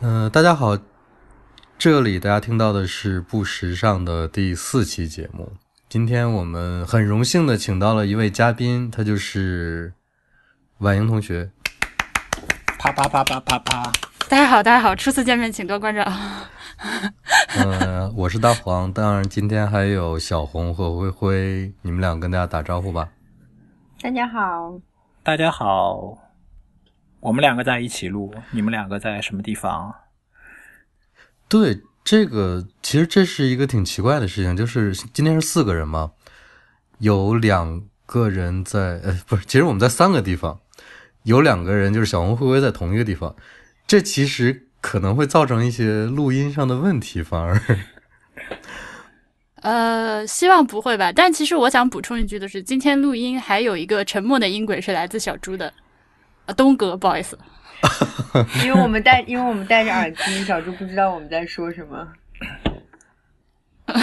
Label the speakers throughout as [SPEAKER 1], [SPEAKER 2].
[SPEAKER 1] 嗯，大家好，这里大家听到的是不时尚的第四期节目。今天我们很荣幸的请到了一位嘉宾，他就是婉莹同学。
[SPEAKER 2] 啪啪啪啪啪啪！
[SPEAKER 3] 大家好，大家好，初次见面，请多关照。
[SPEAKER 1] 嗯，我是大黄，当然今天还有小红和灰灰，你们俩跟大家打招呼吧。
[SPEAKER 4] 大家好，
[SPEAKER 2] 大家好。我们两个在一起录，你们两个在什么地方？
[SPEAKER 1] 对，这个其实这是一个挺奇怪的事情，就是今天是四个人嘛，有两个人在，呃，不是，其实我们在三个地方，有两个人就是小红、灰灰在同一个地方，这其实可能会造成一些录音上的问题，反而。
[SPEAKER 3] 呃，希望不会吧。但其实我想补充一句的是，今天录音还有一个沉默的音轨是来自小猪的。东哥，不好意思，
[SPEAKER 4] 因为我们戴，因为我们戴着耳机，小猪不知道我们在说什么。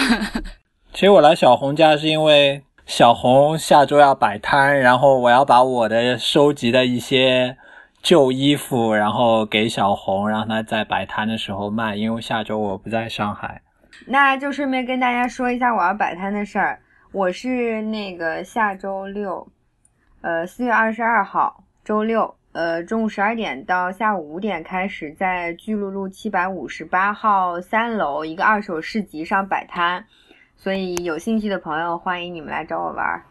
[SPEAKER 2] 其实我来小红家是因为小红下周要摆摊，然后我要把我的收集的一些旧衣服，然后给小红，让她在摆摊的时候卖。因为下周我不在上海，
[SPEAKER 4] 那就顺便跟大家说一下我要摆摊的事儿。我是那个下周六，呃，四月二十二号。周六，呃，中午十二点到下午五点开始，在巨鹿路七百五十八号三楼一个二手市集上摆摊，所以有兴趣的朋友欢迎你们来找我玩。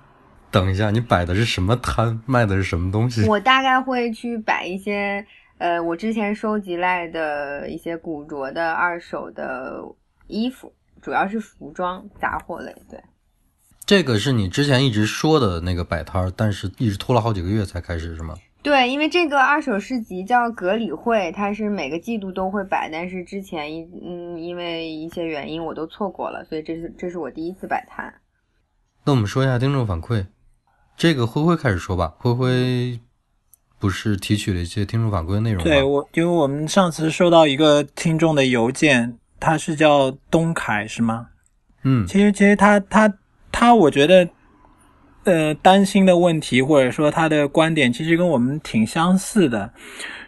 [SPEAKER 1] 等一下，你摆的是什么摊？卖的是什么东西？
[SPEAKER 4] 我大概会去摆一些，呃，我之前收集来的一些古着的二手的衣服，主要是服装杂货类。对。
[SPEAKER 1] 这个是你之前一直说的那个摆摊儿，但是一直拖了好几个月才开始，是吗？
[SPEAKER 4] 对，因为这个二手市集叫格里会，它是每个季度都会摆，但是之前一嗯，因为一些原因我都错过了，所以这是这是我第一次摆摊。
[SPEAKER 1] 那我们说一下听众反馈，这个灰灰开始说吧。灰灰不是提取了一些听众反馈的内容吗？
[SPEAKER 2] 对我，因为我们上次收到一个听众的邮件，他是叫东凯，是吗？
[SPEAKER 1] 嗯，
[SPEAKER 2] 其实其实他他。他我觉得，呃，担心的问题或者说他的观点其实跟我们挺相似的。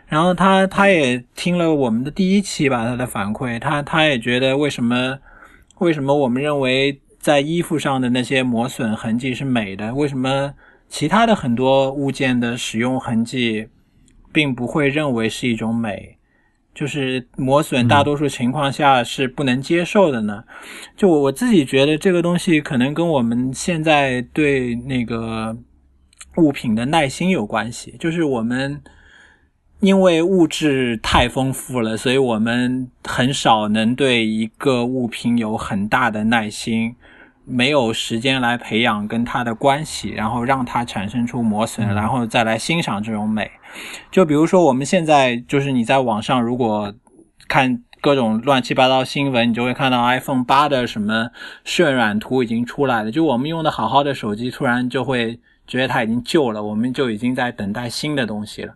[SPEAKER 2] 然后他他也听了我们的第一期吧，他的反馈，他他也觉得为什么为什么我们认为在衣服上的那些磨损痕迹是美的，为什么其他的很多物件的使用痕迹并不会认为是一种美？就是磨损，大多数情况下是不能接受的呢。就我我自己觉得，这个东西可能跟我们现在对那个物品的耐心有关系。就是我们因为物质太丰富了，所以我们很少能对一个物品有很大的耐心。没有时间来培养跟它的关系，然后让它产生出磨损，然后再来欣赏这种美。就比如说，我们现在就是你在网上如果看各种乱七八糟新闻，你就会看到 iPhone 八的什么渲染图已经出来了。就我们用的好好的手机，突然就会觉得它已经旧了，我们就已经在等待新的东西了。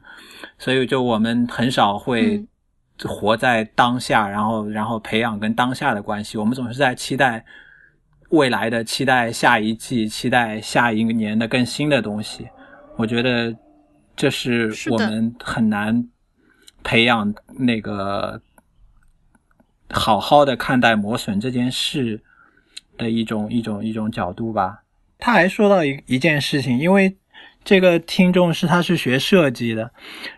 [SPEAKER 2] 所以，就我们很少会活在当下，然后然后培养跟当下的关系。我们总是在期待。未来的期待，下一季期待，下一个年的更新的东西，我觉得这是我们很难培养那个好好的看待磨损这件事的一种一种一种角度吧。他还说到一一件事情，因为这个听众是他是学设计的，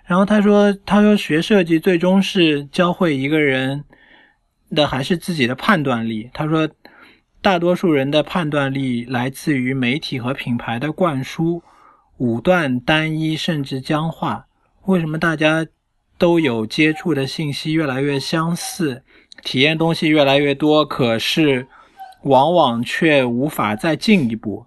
[SPEAKER 2] 然后他说他说学设计最终是教会一个人的还是自己的判断力。他说。大多数人的判断力来自于媒体和品牌的灌输，武断、单一甚至僵化。为什么大家都有接触的信息越来越相似，体验东西越来越多，可是往往却无法再进一步？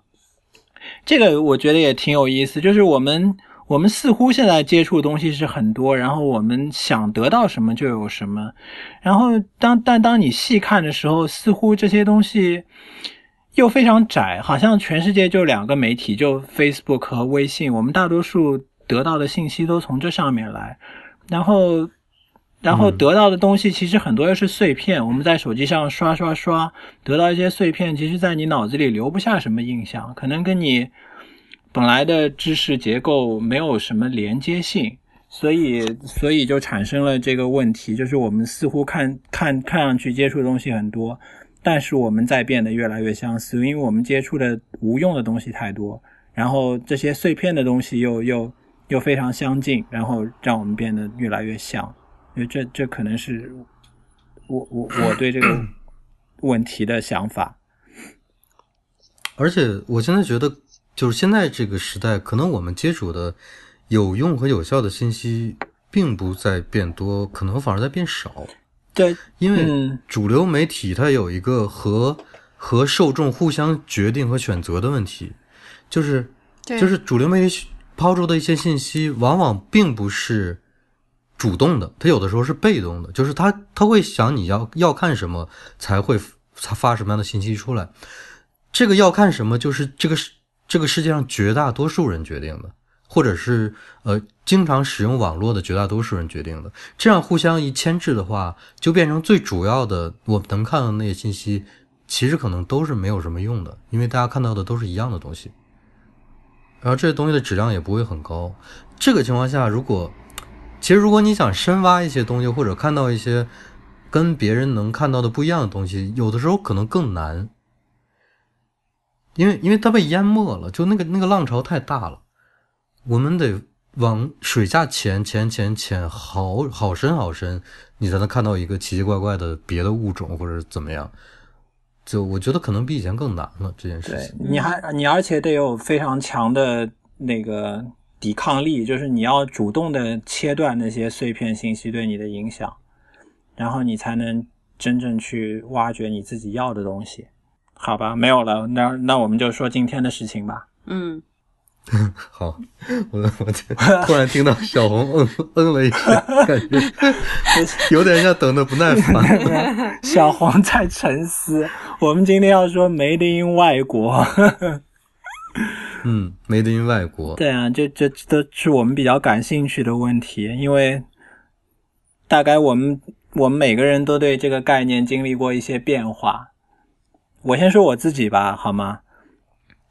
[SPEAKER 2] 这个我觉得也挺有意思，就是我们。我们似乎现在接触的东西是很多，然后我们想得到什么就有什么，然后当但当你细看的时候，似乎这些东西又非常窄，好像全世界就两个媒体，就 Facebook 和微信，我们大多数得到的信息都从这上面来，然后然后得到的东西其实很多又是碎片，我们在手机上刷刷刷得到一些碎片，其实在你脑子里留不下什么印象，可能跟你。本来的知识结构没有什么连接性，所以所以就产生了这个问题，就是我们似乎看看看上去接触的东西很多，但是我们在变得越来越相似，因为我们接触的无用的东西太多，然后这些碎片的东西又又又非常相近，然后让我们变得越来越像。因为这这可能是我我我对这个 问题的想法。
[SPEAKER 1] 而且我现在觉得，就是现在这个时代，可能我们接触的有用和有效的信息并不在变多，可能反而在变少。
[SPEAKER 2] 对，
[SPEAKER 1] 因为
[SPEAKER 2] 嗯
[SPEAKER 1] 主流媒体它有一个和和受众互相决定和选择的问题，就是就是主流媒体抛出的一些信息，往往并不是主动的，它有的时候是被动的，就是它它会想你要要看什么，才会才发什么样的信息出来。这个要看什么，就是这个世这个世界上绝大多数人决定的，或者是呃经常使用网络的绝大多数人决定的。这样互相一牵制的话，就变成最主要的我们能看到那些信息，其实可能都是没有什么用的，因为大家看到的都是一样的东西。然后这些东西的质量也不会很高。这个情况下，如果其实如果你想深挖一些东西，或者看到一些跟别人能看到的不一样的东西，有的时候可能更难，因为因为它被淹没了，就那个那个浪潮太大了，我们得往水下潜潜潜潜好好深好深，你才能看到一个奇奇怪怪的别的物种或者怎么样。就我觉得可能比以前更难了这件事
[SPEAKER 2] 对
[SPEAKER 1] 情。，
[SPEAKER 2] 你还你而且得有非常强的那个抵抗力，就是你要主动的切断那些碎片信息对你的影响，然后你才能真正去挖掘你自己要的东西。好吧，没有了，那那我们就说今天的事情吧。
[SPEAKER 3] 嗯，
[SPEAKER 1] 好，我我就突然听到小红嗯 嗯了一声，感觉 有点像等的不耐烦。
[SPEAKER 2] 小黄在沉思。我们今天要说 Made in 外国，
[SPEAKER 1] 嗯，Made in 外国，
[SPEAKER 2] 对啊，这这这都是我们比较感兴趣的问题，因为大概我们我们每个人都对这个概念经历过一些变化。我先说我自己吧，好吗？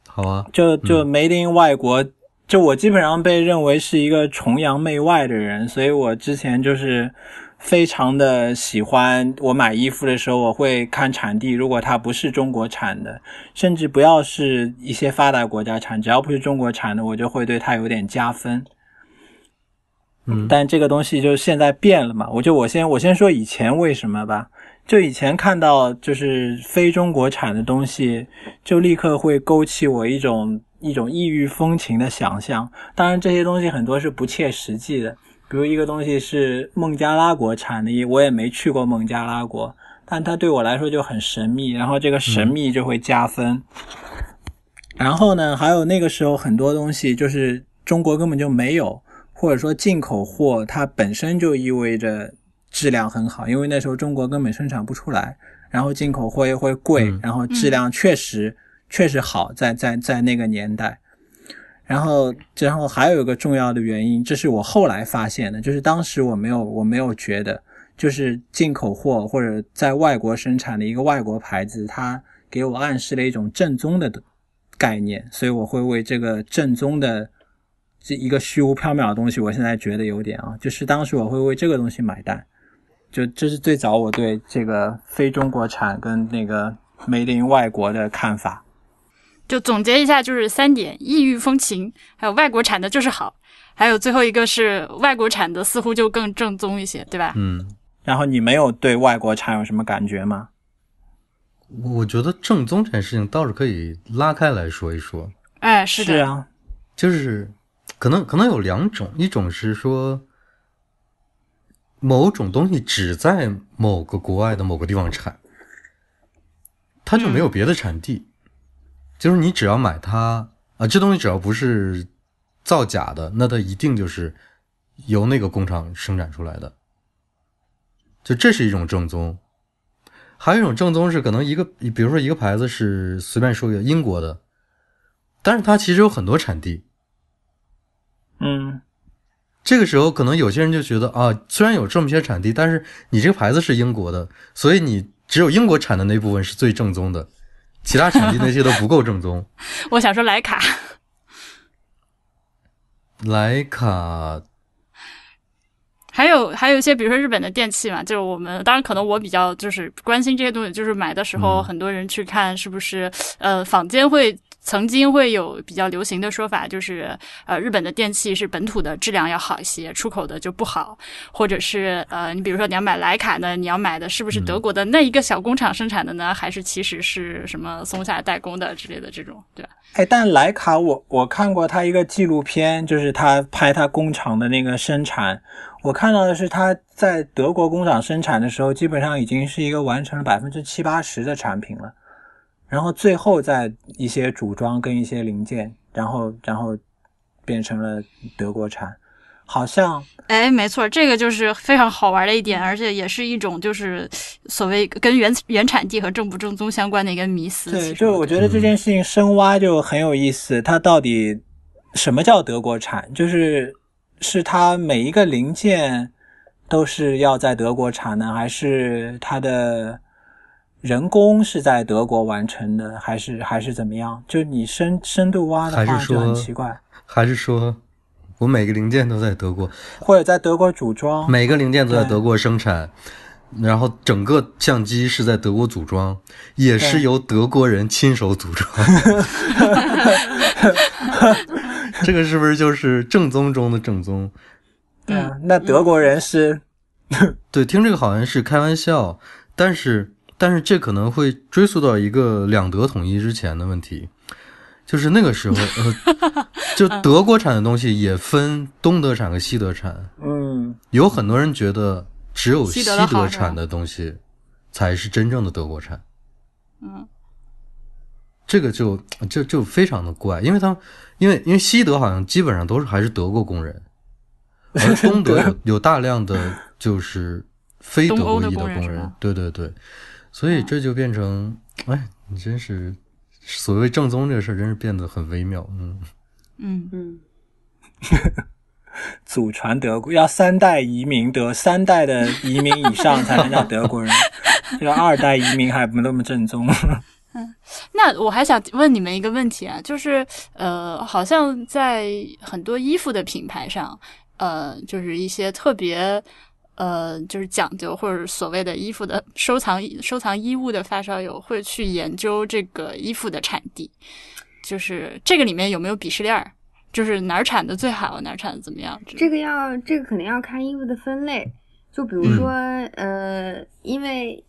[SPEAKER 1] 好啊，
[SPEAKER 2] 就就 Made in 外国，就我基本上被认为是一个崇洋媚外的人，所以我之前就是非常的喜欢，我买衣服的时候我会看产地，如果它不是中国产的，甚至不要是一些发达国家产，只要不是中国产的，我就会对它有点加分。
[SPEAKER 1] 嗯
[SPEAKER 2] 但这个东西就现在变了嘛，我就我先我先说以前为什么吧。就以前看到就是非中国产的东西，就立刻会勾起我一种一种异域风情的想象。当然，这些东西很多是不切实际的，比如一个东西是孟加拉国产的，我也没去过孟加拉国，但它对我来说就很神秘，然后这个神秘就会加分。然后呢，还有那个时候很多东西就是中国根本就没有，或者说进口货它本身就意味着质量很好，因为那时候中国根本生产不出来，然后进口货又会贵，
[SPEAKER 1] 嗯。
[SPEAKER 2] 然后质量确实、确实好，在在在那个年代。然后，然后还有一个重要的原因，这是我后来发现的，就是当时我没有我没有觉得，就是进口货或者在外国生产的一个外国牌子，它给我暗示了一种正宗的概念，所以我会为这个正宗的这一个虚无缥缈的东西，我现在觉得有点啊，就是当时我会为这个东西买单，就这是最早我对这个非中国产跟那个 made in 外国的看法。
[SPEAKER 3] 就总结一下，就是三点：异域风情，还有外国产的就是好，还有最后一个是外国产的似乎就更正宗一些，对吧？
[SPEAKER 1] 嗯，
[SPEAKER 2] 然后你没有对外国产有什么感觉吗？
[SPEAKER 1] 我觉得正宗这件事情倒是可以拉开来说一说，
[SPEAKER 3] 哎，是的，
[SPEAKER 2] 啊，
[SPEAKER 1] 就是可能可能有两种，一种是说某种东西只在某个国外的某个地方产，它就没有别的产地，就是你只要买它啊，这东西只要不是造假的，那它一定就是由那个工厂生产出来的，就这是一种正宗。还有一种正宗是可能一个，比如说一个牌子是随便说一个英国的，但是它其实有很多产地。
[SPEAKER 2] 嗯
[SPEAKER 1] 这个时候，可能有些人就觉得啊，虽然有这么些产地，但是你这个牌子是英国的，所以你只有英国产的那部分是最正宗的，其他产地那些都不够正宗。
[SPEAKER 3] 我想说莱卡，
[SPEAKER 1] 莱卡，
[SPEAKER 3] 还有还有一些，比如说日本的电器嘛，就是我们当然可能我比较就是关心这些东西，就是买的时候
[SPEAKER 1] 嗯
[SPEAKER 3] 很多人去看是不是呃坊间会。曾经会有比较流行的说法，就是呃，日本的电器是本土的质量要好一些，出口的就不好，或者是呃，你比如说你要买徕卡呢，你要买的是不是德国的那一个小工厂生产的呢，还是其实是什么松下代工的之类的这种，对吧？
[SPEAKER 2] 哎，但徕卡我我看过他一个纪录片，就是他拍他工厂的那个生产，我看到的是他在德国工厂生产的时候，基本上已经是一个完成了百分之七八十的产品了，然后最后再一些组装跟一些零件，然后然后变成了德国产，好像
[SPEAKER 3] 哎，没错，这个就是非常好玩的一点，而且也是一种就是所谓跟原原产地和正不正宗相关的一个迷思。
[SPEAKER 2] 对，就我觉得这件事情深挖就很有意思，它到底什么叫德国产？就是是它每一个零件都是要在德国产呢，还是它的人工是在德国完成的，还是还是怎么样？就你深深度挖的
[SPEAKER 1] 还
[SPEAKER 2] 话就很奇怪，
[SPEAKER 1] 还是说我每个零件都在德国，
[SPEAKER 2] 或者在德国组装，
[SPEAKER 1] 每个零件都在德国生产，然后整个相机是在德国组装，也是由德国人亲手组装。这个是不是就是正宗中的正宗？
[SPEAKER 2] 对啊，那德国人是？
[SPEAKER 1] 对，听这个好像是开玩笑，但是但是这可能会追溯到一个两德统一之前的问题，就是那个时候，呃，就德国产的东西也分东德产和西德产，
[SPEAKER 2] 嗯。
[SPEAKER 1] 有很多人觉得只有西
[SPEAKER 3] 西德
[SPEAKER 1] 产的东西才是真正的德国产，
[SPEAKER 3] 嗯，
[SPEAKER 1] 这个就就就非常的怪，因为他们因为因为西德好像基本上都是还是德国工人，而东德有 有大量的就是非德国裔的
[SPEAKER 3] 工人，
[SPEAKER 1] 对对对，所以这就变成，哎，你真是所谓正宗这个事儿，真是变得很微妙，嗯，
[SPEAKER 3] 嗯，
[SPEAKER 4] 嗯，
[SPEAKER 2] 祖传德国，要三代移民德，三代的移民以上才能叫德国人，这个二代移民还不那么正宗。嗯。
[SPEAKER 3] 那我还想问你们一个问题啊，就是呃，好像在很多衣服的品牌上，呃，就是一些特别呃，就是讲究或者所谓的衣服的收藏收藏衣物的发烧友会去研究这个衣服的产地，就是这个里面有没有鄙视链儿？就是哪儿产的最好，哪儿产的怎么样？
[SPEAKER 4] 这个要这个可能要看衣服的分类，就比如说，呃，因为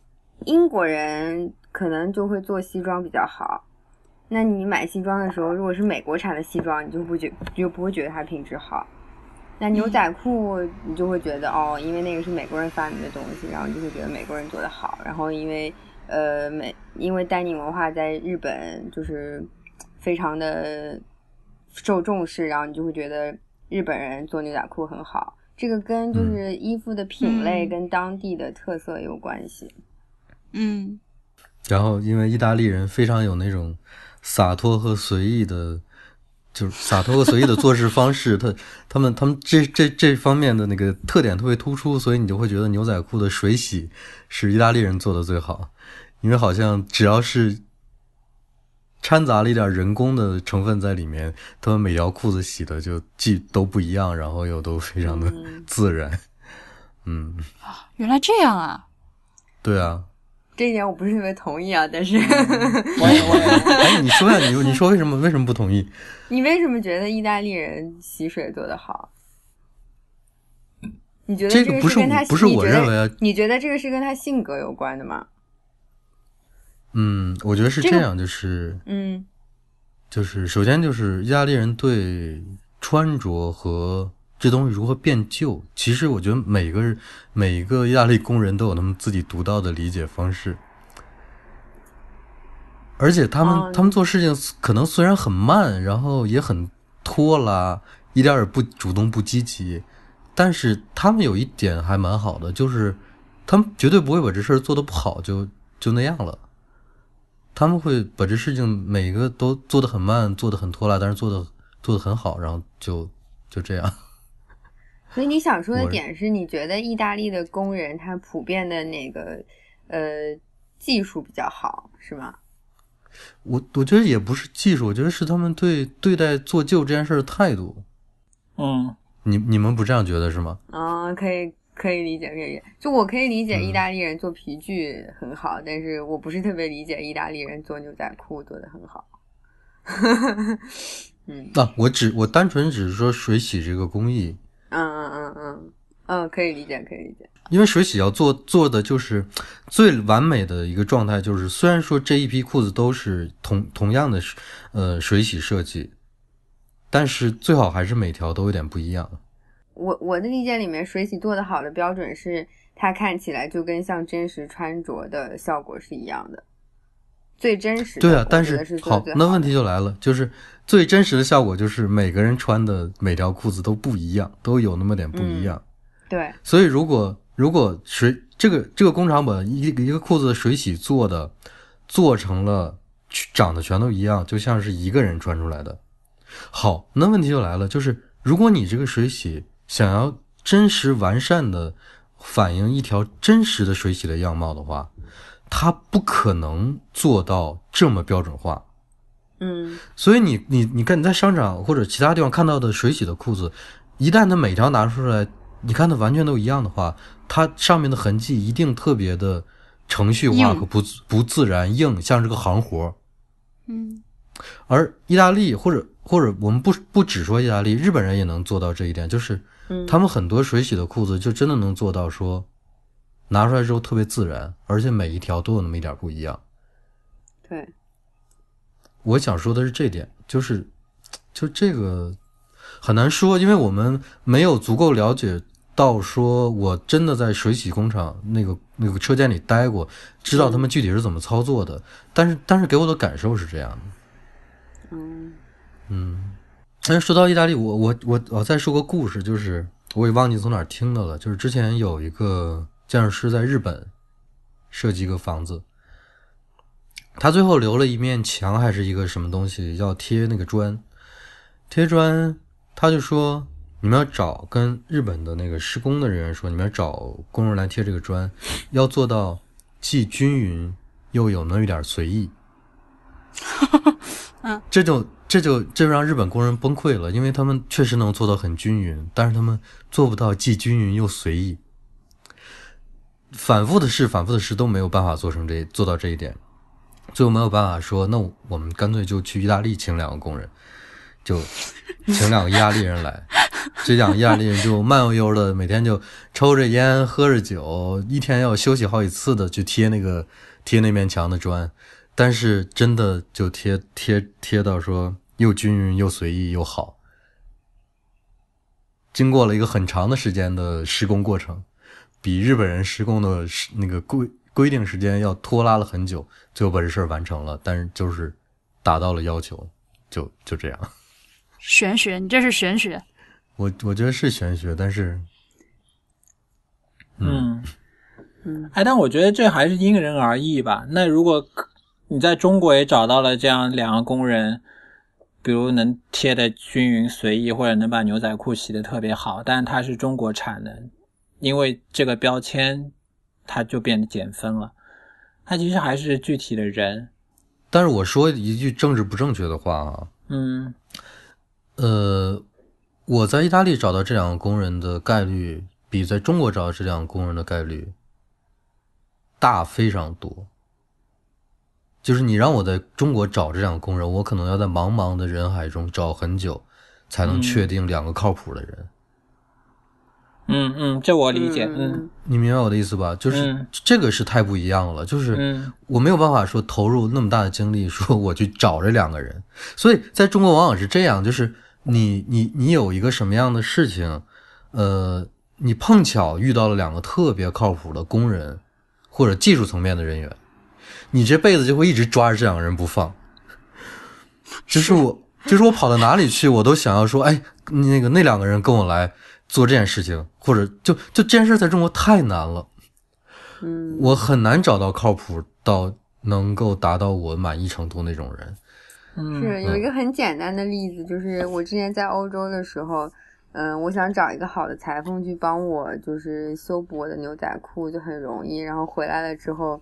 [SPEAKER 4] 英国人可能就会做西装比较好，那你买西装的时候，如果是美国产的西装，你就不觉你就不会觉得它品质好。那牛仔裤你就会觉得哦，因为那个是美国人发明的东西，然后你就会觉得美国人做的好。然后因为呃美因为丹宁文化在日本就是非常的受重视，然后你就会觉得日本人做牛仔裤很好。这个跟就是衣服的品类
[SPEAKER 3] 嗯
[SPEAKER 4] 跟当地的特色有关系。
[SPEAKER 3] 嗯
[SPEAKER 1] 然后因为意大利人非常有那种洒脱和随意的，就是洒脱和随意的做事方式，他他们他们这这这方面的那个特点特别突出，所以你就会觉得牛仔裤的水洗是意大利人做的最好，因为好像只要是掺杂了一点人工的成分在里面，他们每条裤子洗的就既都不一样，然后又都非常的
[SPEAKER 4] 嗯
[SPEAKER 1] 自然。嗯，
[SPEAKER 3] 原来这样啊！
[SPEAKER 1] 对啊。
[SPEAKER 4] 这一点我不是特别同意啊，但是
[SPEAKER 2] 我也我
[SPEAKER 1] 哎，你说呀，你你说为什么为什么不同意？
[SPEAKER 4] 你为什么觉得意大利人洗水做的好？你觉得个
[SPEAKER 1] 这个不是
[SPEAKER 4] 跟他
[SPEAKER 1] 不是我认为啊
[SPEAKER 4] 你觉得这个是跟他性格有关的吗？
[SPEAKER 1] 嗯，我觉得是
[SPEAKER 4] 这个
[SPEAKER 1] 这样，就是
[SPEAKER 4] 嗯
[SPEAKER 1] 就是首先就是意大利人对穿着和这东西如何变旧，其实我觉得每个人每个意大利工人都有他们自己独到的理解方式，而且他们、
[SPEAKER 4] 哦
[SPEAKER 1] 他们做事情可能虽然很慢，然后也很拖拉，一点也不主动不积极，但是他们有一点还蛮好的，就是他们绝对不会把这事儿做得不好就就那样了。他们会把这事情每个都做得很慢，做得很拖拉，但是做得做得很好，然后就就这样。
[SPEAKER 4] 所以你想说的点是你觉得意大利的工人他普遍的那个呃技术比较好，是吗？
[SPEAKER 1] 我我觉得也不是技术，我觉得是他们对对待做旧这件事的态度。
[SPEAKER 2] 嗯，
[SPEAKER 1] 你你们不这样觉得是吗？
[SPEAKER 4] 嗯，可以可以理解，可以理解。就我可以理解意大利人做皮具很好，但是我不是特别理解意大利人做牛仔裤做的很好。嗯
[SPEAKER 1] 那、我只我单纯只是说水洗这个工艺，
[SPEAKER 4] 嗯嗯嗯嗯嗯，可以理解，可以理解。
[SPEAKER 1] 因为水洗要做做的就是最完美的一个状态，就是虽然说这一批裤子都是同同样的呃水洗设计，但是最好还是每条都有点不一样。
[SPEAKER 4] 我我的理解里面，水洗做的好的标准是它看起来就跟像真实穿着的效果是一样的，最真实的。
[SPEAKER 1] 对啊，但
[SPEAKER 4] 是
[SPEAKER 1] 好那问题就来了，就是最真实的效果就是每个人穿的每条裤子都不一样，都有那么点不一样。
[SPEAKER 4] 对，
[SPEAKER 1] 所以如果如果水这个这个工厂把一个一个裤子的水洗做的做成了长得全都一样，就像是一个人穿出来的。好，那问题就来了，就是如果你这个水洗想要真实完善的反映一条真实的水洗的样貌的话，它不可能做到这么标准化。
[SPEAKER 4] 嗯
[SPEAKER 1] 所以你你你看你在商场或者其他地方看到的水洗的裤子，一旦它每条拿出来，你看它完全都一样的话，它上面的痕迹一定特别的程序化和不不自然硬，像是个行活儿。
[SPEAKER 3] 嗯
[SPEAKER 1] 而意大利或者或者我们不不只说意大利，日本人也能做到这一点，就是
[SPEAKER 4] 嗯，
[SPEAKER 1] 他们很多水洗的裤子就真的能做到说，拿出来之后特别自然，而且每一条都有那么一点不一样。
[SPEAKER 4] 对，
[SPEAKER 1] 我想说的是这点，就是就这个很难说，因为我们没有足够了解到说我真的在水洗工厂那个那个车间里待过，知道他们具体是怎么操作的。但是但是给我的感受是这样的，
[SPEAKER 4] 嗯
[SPEAKER 1] 嗯。但是说到意大利，我我我我再说个故事，就是我也忘记从哪儿听的了，就是之前有一个建筑师在日本设计一个房子，他最后留了一面墙还是一个什么东西要贴那个砖，贴砖，他就说你们要找跟日本的那个施工的人员说，你们要找工人来贴这个砖，要做到既均匀又有那么一点随意。
[SPEAKER 3] 嗯，
[SPEAKER 1] 这就这就这就让日本工人崩溃了，因为他们确实能做到很均匀，但是他们做不到既均匀又随意。反复的试，反复的试都没有办法做成这做到这一点，最后没有办法说，那我们干脆就去意大利请两个工人，就请两个意大利人来，这两个意大利人就慢悠悠的每天就抽着烟喝着酒，一天要休息好几次的去贴那个贴那面墙的砖，但是真的就贴贴贴到说又均匀又随意又好，经过了一个很长的时间的施工过程，比日本人施工的时那个规规定时间要拖拉了很久，最后把这事儿完成了，但是就是达到了要求，就就这样。
[SPEAKER 3] 玄学，你这是玄学。
[SPEAKER 1] 我我觉得是玄学，但是
[SPEAKER 2] 嗯
[SPEAKER 4] 嗯
[SPEAKER 2] 哎，但我觉得这还是因人而异吧。那如果你在中国也找到了这样两个工人，比如能贴的均匀随意，或者能把牛仔裤洗的特别好，但是它是中国产的，因为这个标签它就变得减分了。它其实还是具体的人，
[SPEAKER 1] 但是我说一句政治不正确的话啊，
[SPEAKER 2] 嗯
[SPEAKER 1] 呃，我在意大利找到这两个工人的概率，比在中国找到这两个工人的概率大非常多。就是你让我在中国找这两个工人，我可能要在茫茫的人海中找很久，才能
[SPEAKER 2] 嗯
[SPEAKER 1] 确定两个靠谱的人。
[SPEAKER 2] 嗯嗯嗯，这我理解，嗯
[SPEAKER 4] 嗯
[SPEAKER 1] 你明白我的意思吧？就是、
[SPEAKER 2] 嗯
[SPEAKER 1] 这个是太不一样了，就是
[SPEAKER 2] 嗯
[SPEAKER 1] 我没有办法说投入那么大的精力，说我去找这两个人。所以在中国往往是这样，就是你你你有一个什么样的事情，呃，你碰巧遇到了两个特别靠谱的工人或者技术层面的人员，你这辈子就会一直抓着这两个人不放。就是我，就是我跑到哪里去，我都想要说，哎，那个那两个人跟我来做这件事情，或者就就这件事在中国太难了。
[SPEAKER 4] 嗯
[SPEAKER 1] 我很难找到靠谱到能够达到我满意程度那种人。
[SPEAKER 2] 嗯，
[SPEAKER 4] 是有一个很简单的例子，就是我之前在欧洲的时候，嗯，我想找一个好的裁缝去帮我，就是修补我的牛仔裤就很容易。然后回来了之后，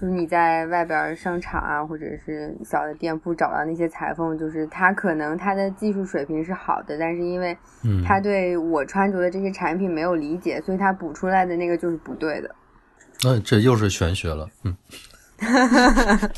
[SPEAKER 4] 就是你在外边商场啊，或者是小的店铺找到那些裁缝，就是他可能他的技术水平是好的，但是因为
[SPEAKER 1] 嗯，
[SPEAKER 4] 他对我穿着的这些产品没有理解，所以他补出来的那个就是不对的。
[SPEAKER 1] 那这又是玄学了，嗯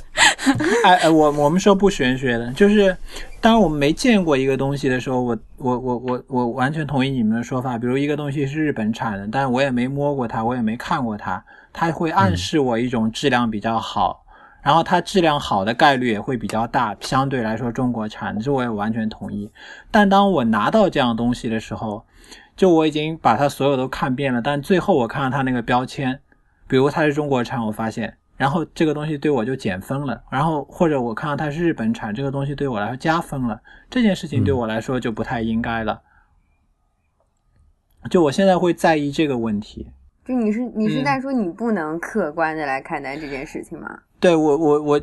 [SPEAKER 2] 哎哎，我我们说不玄学的，就是当我们没见过一个东西的时候，我我我我我完全同意你们的说法。比如一个东西是日本产的，但是我也没摸过它，我也没看过它，它会暗示我一种质量比较好，然后它质量好的概率也会比较大，相对来说中国产的，这我也完全同意。但当我拿到这样东西的时候，就我已经把它所有都看遍了，但最后我看到它那个标签，比如它是中国产，我发现。然后这个东西对我就减分了，然后或者我看到它是日本产，这个东西对我来说加分了，这件事情对我来说就不太应该了。就我现在会在意这个问题。
[SPEAKER 4] 就你是你是
[SPEAKER 2] 嗯
[SPEAKER 4] 在说你不能客观的来看待这件事情吗？
[SPEAKER 2] 对我我我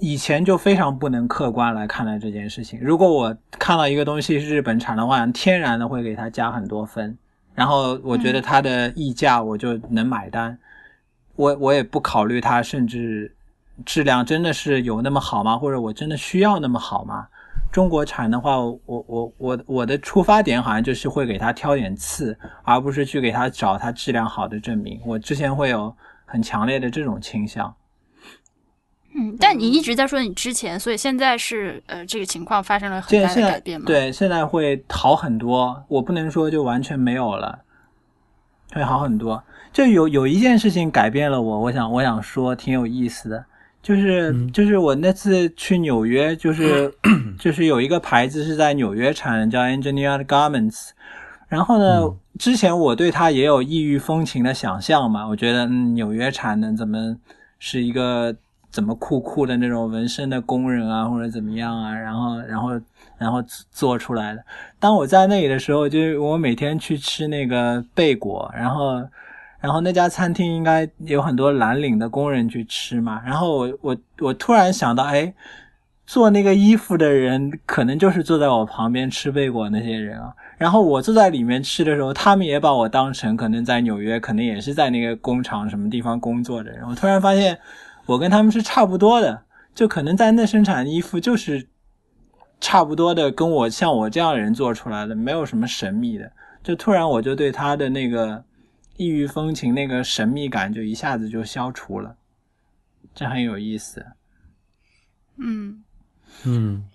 [SPEAKER 2] 以前就非常不能客观来看待这件事情。如果我看到一个东西是日本产的话，天然的会给它加很多分，然后我觉得它的溢价我就能买单。我我也不考虑它，甚至质量真的是有那么好吗？或者我真的需要那么好吗？中国产的话，我我我我的出发点好像就是会给他挑点刺，而不是去给他找他质量好的证明。我之前会有很强烈的这种倾向。
[SPEAKER 3] 嗯，但你一直在说你之前，所以现在是呃这个情况发生了很大的改变吗？，
[SPEAKER 2] 对，现在会好很多。我不能说就完全没有了，会好很多。就有有一件事情改变了我，我想我想说挺有意思的，就是、
[SPEAKER 1] 嗯
[SPEAKER 2] 就是我那次去纽约，就是 就是有一个牌子是在纽约产的，叫 Engineered Garments。然后呢，
[SPEAKER 1] 嗯
[SPEAKER 2] 之前我对它也有异域风情的想象嘛，我觉得嗯，纽约产的怎么是一个怎么酷酷的那种纹身的工人啊，或者怎么样啊，然后然后然后做出来的。当我在那里的时候，就是我每天去吃那个贝果，然后然后那家餐厅应该有很多蓝领的工人去吃嘛，然后我我我突然想到，哎，做那个衣服的人可能就是坐在我旁边吃贝果那些人啊。然后我坐在里面吃的时候，他们也把我当成可能在纽约，可能也是在那个工厂什么地方工作的人。我突然发现，我跟他们是差不多的，就可能在那生产衣服就是差不多的，跟我像我这样的人做出来的，没有什么神秘的。就突然我就对他的那个异域风情那个神秘感就一下子就消除了，这很有意思。
[SPEAKER 3] 嗯，
[SPEAKER 1] 嗯。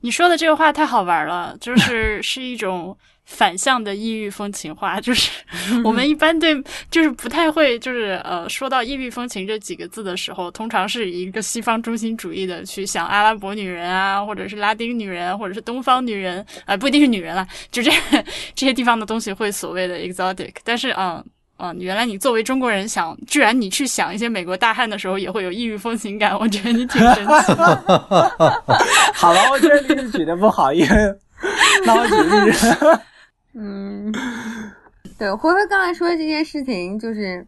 [SPEAKER 3] 你说的这个话太好玩了，就是 是一种反向的异域风情化，就是 我们一般对就是不太会，就是呃，说到异域风情这几个字的时候，通常是一个西方中心主义的去想阿拉伯女人啊，或者是拉丁女人，或者是东方女人，啊、不一定是女人啦，就这 这些地方的东西会所谓的 exotic，但是嗯。嗯，原来你作为中国人想，居然你去想一些美国大汉的时候也会有异域风情感，我觉得你挺神奇的。
[SPEAKER 2] 好了，我这个例子举的不好，因为那我举例子。
[SPEAKER 4] 嗯，对，回回刚才说的这件事情，就是，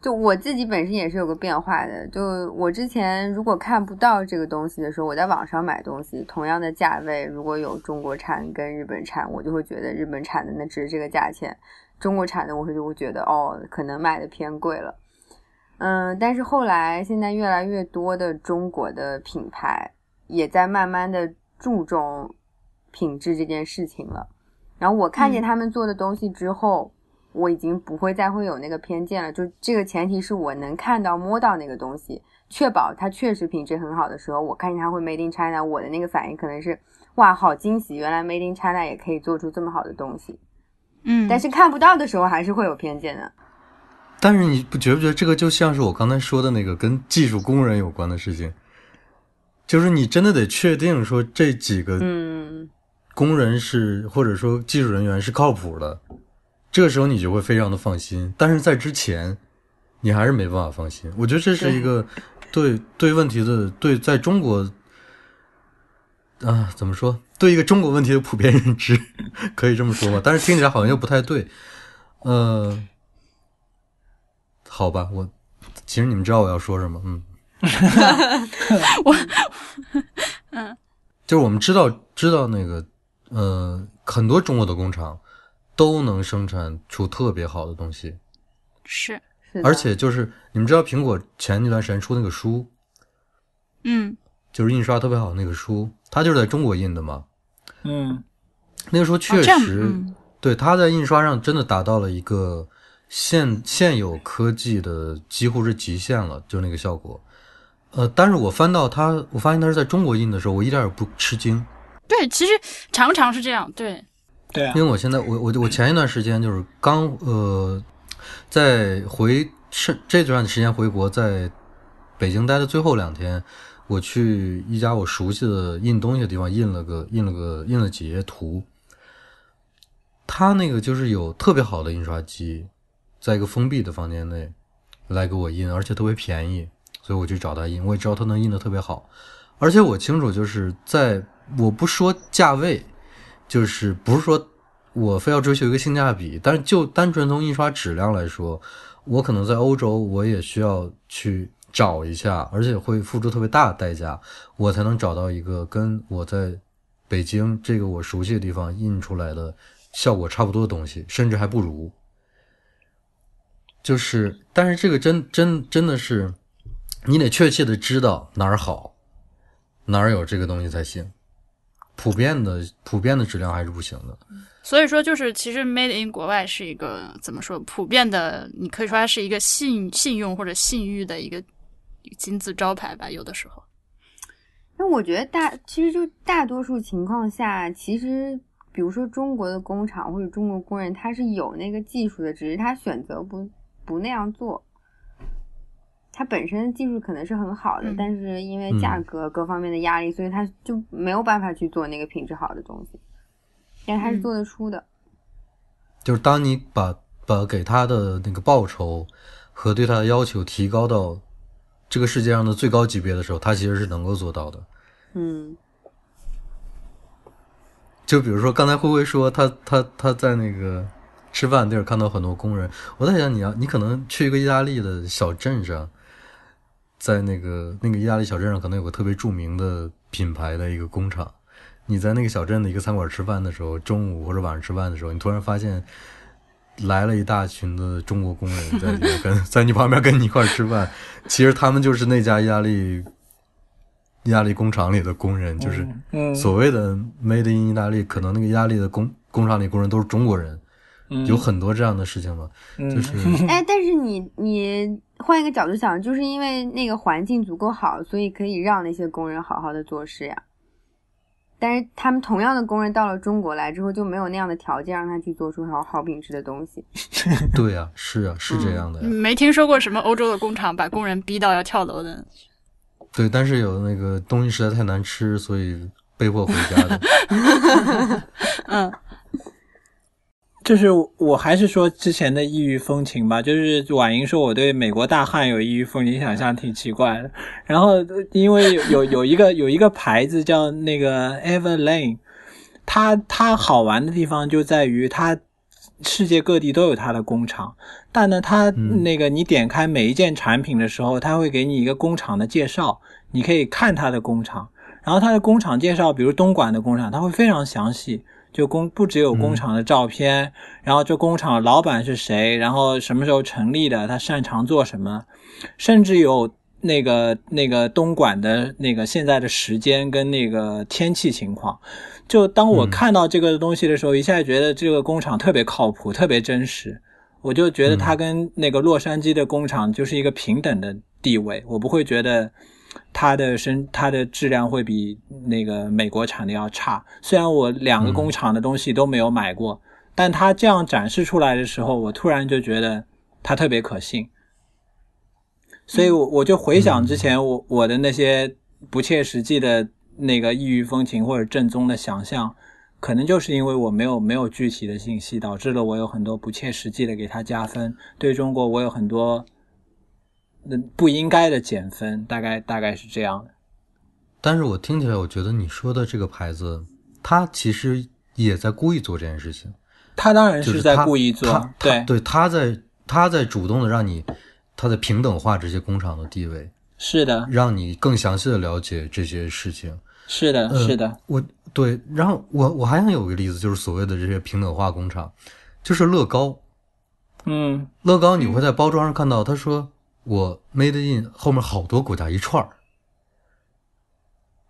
[SPEAKER 4] 就我自己本身也是有个变化的。就我之前如果看不到这个东西的时候，我在网上买东西，同样的价位，如果有中国产跟日本产，我就会觉得日本产的那值这个价钱，中国产的我会就会觉得哦，可能卖的偏贵了。嗯，但是后来现在越来越多的中国的品牌也在慢慢的注重品质这件事情了。然后我看见
[SPEAKER 3] 嗯
[SPEAKER 4] 他们做的东西之后，我已经不会再会有那个偏见了。就这个前提是我能看到摸到那个东西，确保它确实品质很好的时候，我看见它会 Made in China，我的那个反应可能是哇，好惊喜！原来 Made in China 也可以做出这么好的东西。
[SPEAKER 3] 嗯，
[SPEAKER 4] 但是看不到的时候，还是会有偏见的。
[SPEAKER 1] 但是你不觉不觉得这个就像是我刚才说的那个跟技术工人有关的事情？就是你真的得确定说这几个
[SPEAKER 4] 嗯，
[SPEAKER 1] 工人是或者说技术人员是靠谱的，这个时候你就会非常的放心。但是在之前，你还是没办法放心。我觉得这是一个对对问题的对在中国啊怎么说对一个中国问题的普遍认知，可以这么说吧？但是听起来好像又不太对。呃，好吧，我其实你们知道我要说什么，嗯。
[SPEAKER 3] 我
[SPEAKER 1] 就是我们知道知道那个呃，很多中国的工厂都能生产出特别好的东西，
[SPEAKER 3] 是。
[SPEAKER 4] 是
[SPEAKER 1] 而且就是你们知道，苹果前一段时间出那个书，
[SPEAKER 3] 嗯。
[SPEAKER 1] 就是印刷特别好那个书，它就是在中国印的嘛。
[SPEAKER 2] 嗯。
[SPEAKER 1] 那个时候确实，
[SPEAKER 3] 嗯。
[SPEAKER 1] 对它在印刷上真的达到了一个现现有科技的几乎是极限了，就那个效果。呃，但是我翻到它，我发现它是在中国印的时候，我一点也不吃惊，
[SPEAKER 3] 对，其实常常是这样，对，
[SPEAKER 2] 对啊
[SPEAKER 1] 因为我现在我我我前一段时间就是刚呃，在回是这段时间回国，在北京待的最后两天，我去一家我熟悉的印东西的地方印了个印了个印了几页图。他那个就是有特别好的印刷机，在一个封闭的房间内来给我印，而且特别便宜，所以我去找他印。我也知道他能印的特别好，而且我清楚就是在我不说价位，就是不是说我非要追求一个性价比，但是就单纯从印刷质量来说，我可能在欧洲我也需要去找一下，而且会付出特别大的代价，我才能找到一个跟我在北京这个我熟悉的地方印出来的效果差不多的东西，甚至还不如。就是，但是这个真真真的是，你得确切的知道哪儿好，哪儿有这个东西才行。普遍的普遍的质量还是不行的。
[SPEAKER 3] 所以说就是其实 Made in 国外是一个怎么说普遍的，你可以说它是一个信信用或者信誉的一个金字招牌吧，有的时候。
[SPEAKER 4] 那我觉得大其实就大多数情况下，其实比如说中国的工厂或者中国工人，他是有那个技术的，只是他选择不不那样做。他本身技术可能是很好的，
[SPEAKER 3] 嗯
[SPEAKER 4] 但是因为价格各方面的压力，所以他就没有办法去做那个品质好的东西。但是他是
[SPEAKER 3] 嗯
[SPEAKER 4] 做得出的，
[SPEAKER 1] 就是当你把把给他的那个报酬和对他的要求提高到这个世界上的最高级别的时候，他其实是能够做到的。
[SPEAKER 4] 嗯
[SPEAKER 1] 就比如说刚才灰灰说他他他在那个吃饭地儿看到很多工人，我在想你要你可能去一个意大利的小镇上，在那个那个意大利小镇上可能有个特别著名的品牌的一个工厂，你在那个小镇的一个餐馆吃饭的时候，中午或者晚上吃饭的时候，你突然发现。来了一大群的中国工人在里面跟 在你旁边跟你一块吃饭，其实他们就是那家意大利意大利工厂里的工人，就是
[SPEAKER 2] 嗯
[SPEAKER 1] 所谓的 “made in 意大利”，可能那个意大利的工工厂里工人都是中国人，
[SPEAKER 2] 嗯
[SPEAKER 1] 有很多这样的事情嘛。
[SPEAKER 2] 嗯
[SPEAKER 1] 就是
[SPEAKER 4] 哎，但是你你换一个角度想，就是因为那个环境足够好，所以可以让那些工人好好的做事呀。但是他们同样的工人到了中国来之后，就没有那样的条件让他去做出好好品质的东西。
[SPEAKER 1] 对呀、是啊，是这样的呀。
[SPEAKER 3] 没听说过什么欧洲的工厂把工人逼到要跳楼的。
[SPEAKER 1] 对，但是有那个东西实在太难吃，所以被迫回家的。
[SPEAKER 3] 嗯
[SPEAKER 2] 就是我还是说之前的异域风情吧，就是婉莹说我对美国大汉有异域风情，想象挺奇怪的。然后因为有有有一个有一个牌子叫那个 Everlane，它它好玩的地方就在于它世界各地都有它的工厂，但呢它
[SPEAKER 1] 嗯
[SPEAKER 2] 那个你点开每一件产品的时候，它会给你一个工厂的介绍，你可以看它的工厂。然后它的工厂介绍，比如东莞的工厂，它会非常详细，就工不只有工厂的照片，然后这工厂老板是谁，然后什么时候成立的，他擅长做什么，甚至有那个那个东莞的那个现在的时间跟那个天气情况。就当我
[SPEAKER 1] 嗯
[SPEAKER 2] 看到这个东西的时候，一下觉得这个工厂特别靠谱，特别真实。我就觉得它跟那个洛杉矶的工厂就是一个平等的地位，我不会觉得它的生它的质量会比那个美国产的要差。虽然我两个工厂的东西都没有买过，但它这样展示出来的时候，我突然就觉得它特别可信。所以我，我就回想之前我我的那些不切实际的那个异域风情或者正宗的想象，可能就是因为我没有没有具体的信息，导致了我有很多不切实际的给它加分。对中国，我有很多嗯不应该的减分，大概大概是这样。的。
[SPEAKER 1] 但是我听起来，我觉得你说的这个牌子，它其实也在故意做这件事情，
[SPEAKER 2] 他当然
[SPEAKER 1] 是在
[SPEAKER 2] 故意做，
[SPEAKER 1] 他他
[SPEAKER 2] 对，
[SPEAKER 1] 对，他在他在主动的让你，他在平等化这些工厂的地位，
[SPEAKER 2] 是的，
[SPEAKER 1] 让你更详细的了解这些事情。
[SPEAKER 2] 是的，
[SPEAKER 1] 呃
[SPEAKER 2] 是的，
[SPEAKER 1] 我对，然后我我还想有个例子，就是所谓的这些平等化工厂，就是乐高，
[SPEAKER 2] 嗯。
[SPEAKER 1] 乐高你会在包装上看到，他说我 Made in 后面好多国家一串儿，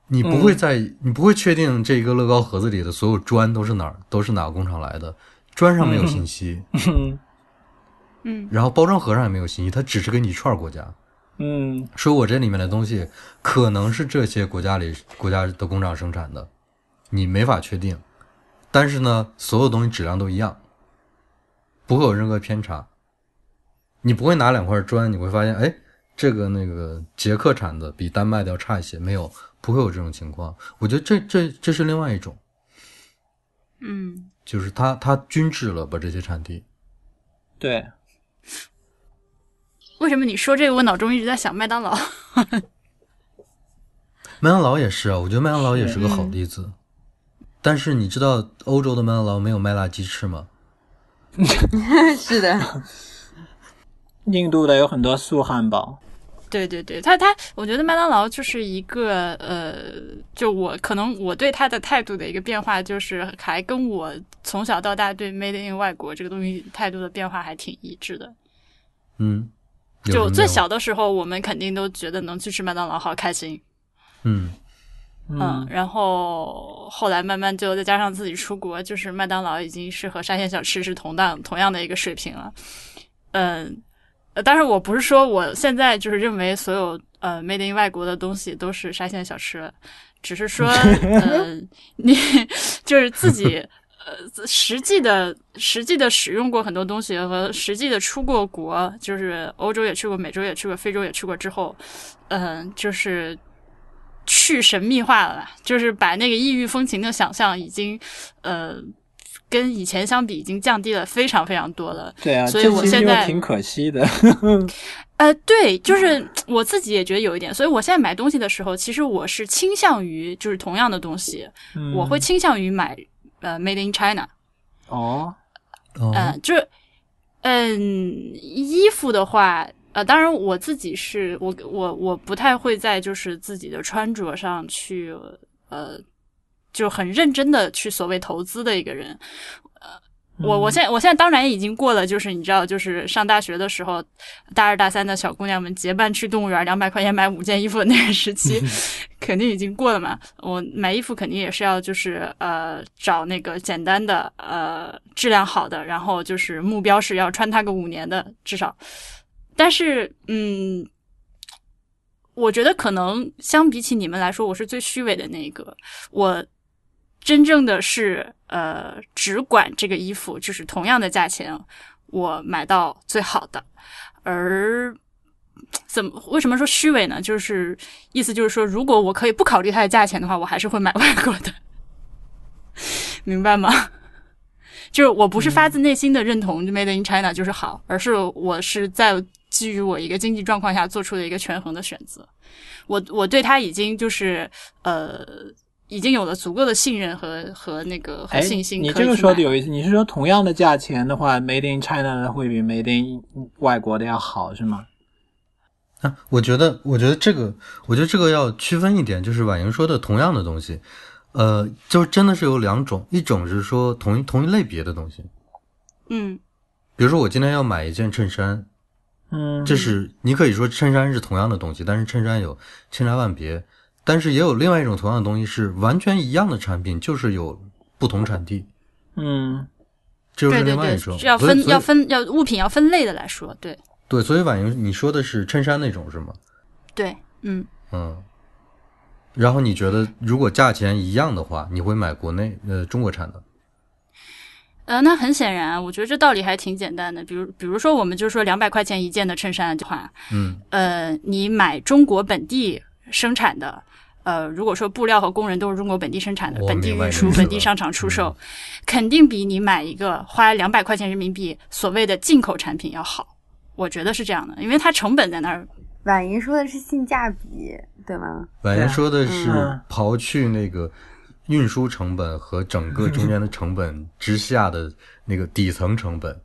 [SPEAKER 1] 你不会在、你不会确定这一个乐高盒子里的所有砖都是哪儿都是哪个工厂来的，砖上没有信息，
[SPEAKER 2] 嗯。
[SPEAKER 3] 嗯。
[SPEAKER 1] 然后包装盒上也没有信息，它只是给你一串儿国家，
[SPEAKER 2] 嗯。
[SPEAKER 1] 说我这里面的东西可能是这些国家里国家的工厂生产的，你没法确定，但是呢，所有东西质量都一样，不会有任何偏差。你不会拿两块砖，你会发现，哎，这个那个捷克产的比丹麦的要差一些，没有，不会有这种情况。我觉得这这这是另外一种，
[SPEAKER 3] 嗯，
[SPEAKER 1] 就是它它均质了把这些产地。
[SPEAKER 2] 对，
[SPEAKER 3] 为什么你说这个，我脑中一直在想麦当劳。
[SPEAKER 1] 麦当劳也是啊，我觉得麦当劳也是个好例子。但是你知道欧洲的麦当劳没有麦辣鸡翅吗？
[SPEAKER 4] 是的，
[SPEAKER 2] 印度的有很多素汉堡。
[SPEAKER 3] 对对对，他他，我觉得麦当劳就是一个呃，就我可能我对他的态度的一个变化，就是还跟我从小到大对 Made in 外国这个东西态度的变化还挺一致的。
[SPEAKER 1] 嗯，
[SPEAKER 3] 就最小的时候，我们肯定都觉得能去吃麦当劳好开心，
[SPEAKER 1] 嗯。
[SPEAKER 3] 嗯，然后后来慢慢就再加上自己出国，就是麦当劳已经是和沙县小吃是同档同样的一个水平了，嗯，呃，当然我不是说我现在就是认为所有呃 made in 外国的东西都是沙县小吃，只是说，呃，你就是自己呃实际的实际的使用过很多东西和实际的出过国，就是欧洲也去过，美洲也去过，非洲也去过之后，嗯、就是。去神秘化了吧，就是把那个异域风情的想象已经，呃，跟以前相比已经降低了非常非常多了。
[SPEAKER 2] 对啊，
[SPEAKER 3] 所以
[SPEAKER 2] 这其实
[SPEAKER 3] 我现在
[SPEAKER 2] 挺可惜的。
[SPEAKER 3] 呃，对，就是我自己也觉得有一点，所以我现在买东西的时候，其实我是倾向于就是同样的东西，
[SPEAKER 2] 嗯
[SPEAKER 3] 我会倾向于买呃 Made in China，
[SPEAKER 2] 哦，
[SPEAKER 1] 嗯，
[SPEAKER 3] 呃，就是嗯，衣服的话，呃，当然我自己是我我我不太会在就是自己的穿着上去呃，就很认真的去所谓投资的一个人。呃，我我现在我现在当然已经过了，就是你知道，就是上大学的时候，大二大三的小姑娘们结伴去动物园，两百块钱买五件衣服的那个时期，肯定已经过了嘛。我买衣服肯定也是要就是呃找那个简单的呃质量好的，然后就是目标是要穿它个五年的至少。但是嗯，我觉得可能相比起你们来说，我是最虚伪的那一个。我真正的是呃只管这个衣服，就是同样的价钱，我买到最好的，而。怎么？为什么说虚伪呢？就是意思就是说，如果我可以不考虑它的价钱的话，我还是会买外国的，明白吗？就是我不是发自内心的认同 Made in China 就是好，而是我是在基于我一个经济状况下做出的一个权衡的选择。我我对它已经就是呃，已经有了足够的信任和和那个和
[SPEAKER 2] 哎，
[SPEAKER 3] 信心。
[SPEAKER 2] 你这个说的有意思。你是说同样的价钱的话，Made in China 的会比 Made in 外国的要好是吗？
[SPEAKER 1] 啊，我觉得，我觉得这个，我觉得这个要区分一点，就是婉莹说的同样的东西，呃，就真的是有两种，一种是说同一同一类别的东西，
[SPEAKER 3] 嗯
[SPEAKER 1] 比如说我今天要买一件衬衫，
[SPEAKER 2] 嗯，
[SPEAKER 1] 这是你可以说衬衫是同样的东西，但是衬衫有千差万别，但是也有另外一种同样的东西是完全一样的产品，就是有不同产地，
[SPEAKER 2] 嗯
[SPEAKER 1] 这就是另外一种，，
[SPEAKER 3] 是要分要分要物品要分类的来说，对
[SPEAKER 1] 对，所以婉莹你说的是衬衫那种是吗？
[SPEAKER 3] 对，嗯。
[SPEAKER 1] 嗯，然后你觉得如果价钱一样的话，你会买国内呃中国产的？
[SPEAKER 3] 呃，那很显然，我觉得这道理还挺简单的。比如，比如说，我们就说两百块钱一件的衬衫的话，
[SPEAKER 1] 嗯
[SPEAKER 3] 呃，你买中国本地生产的，呃，如果说布料和工人都是中国本地生产的，本地运输、本地商场出售，肯定比你买一个花两百块钱人民币所谓的进口产品要好。我觉得是这样的，因为它成本在那儿。
[SPEAKER 4] 婉莹说的是性价比，对吗？
[SPEAKER 1] 婉莹说的是
[SPEAKER 2] 嗯
[SPEAKER 1] 刨去那个运输成本和整个中间的成本之下的那个底层成本，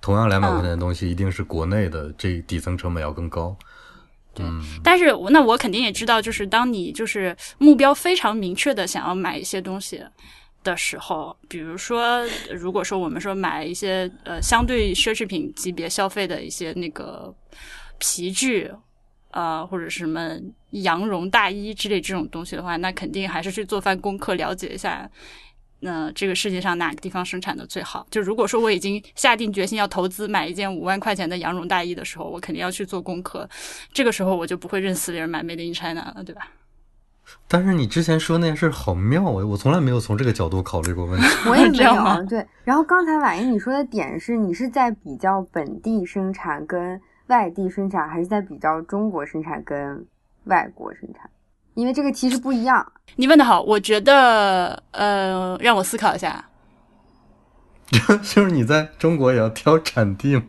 [SPEAKER 1] 同样两百块钱的东西，一定是国内的这底层成本要更高。嗯，
[SPEAKER 3] 但是我那我肯定也知道，就是当你就是目标非常明确的想要买一些东西，的时候，比如说，如果说我们说买一些呃相对奢侈品级别消费的一些那个皮具，呃或者什么羊绒大衣之类这种东西的话，那肯定还是去做番功课，了解一下。那这个世界上哪个地方生产的最好？就如果说我已经下定决心要投资买一件五万块钱的羊绒大衣的时候，我肯定要去做功课。这个时候我就不会认死理儿买 Made in China 了，对吧？
[SPEAKER 1] 但是你之前说那件事好妙啊，我从来没有从这个角度考虑过问题。
[SPEAKER 4] 我也没 有对。然后刚才婉莹你说的点是，你是在比较本地生产跟外地生产，还是在比较中国生产跟外国生产？因为这个题是不一样。
[SPEAKER 3] 你问的好，我觉得呃，让我思考一下。
[SPEAKER 1] 就是你在中国也要挑产地吗？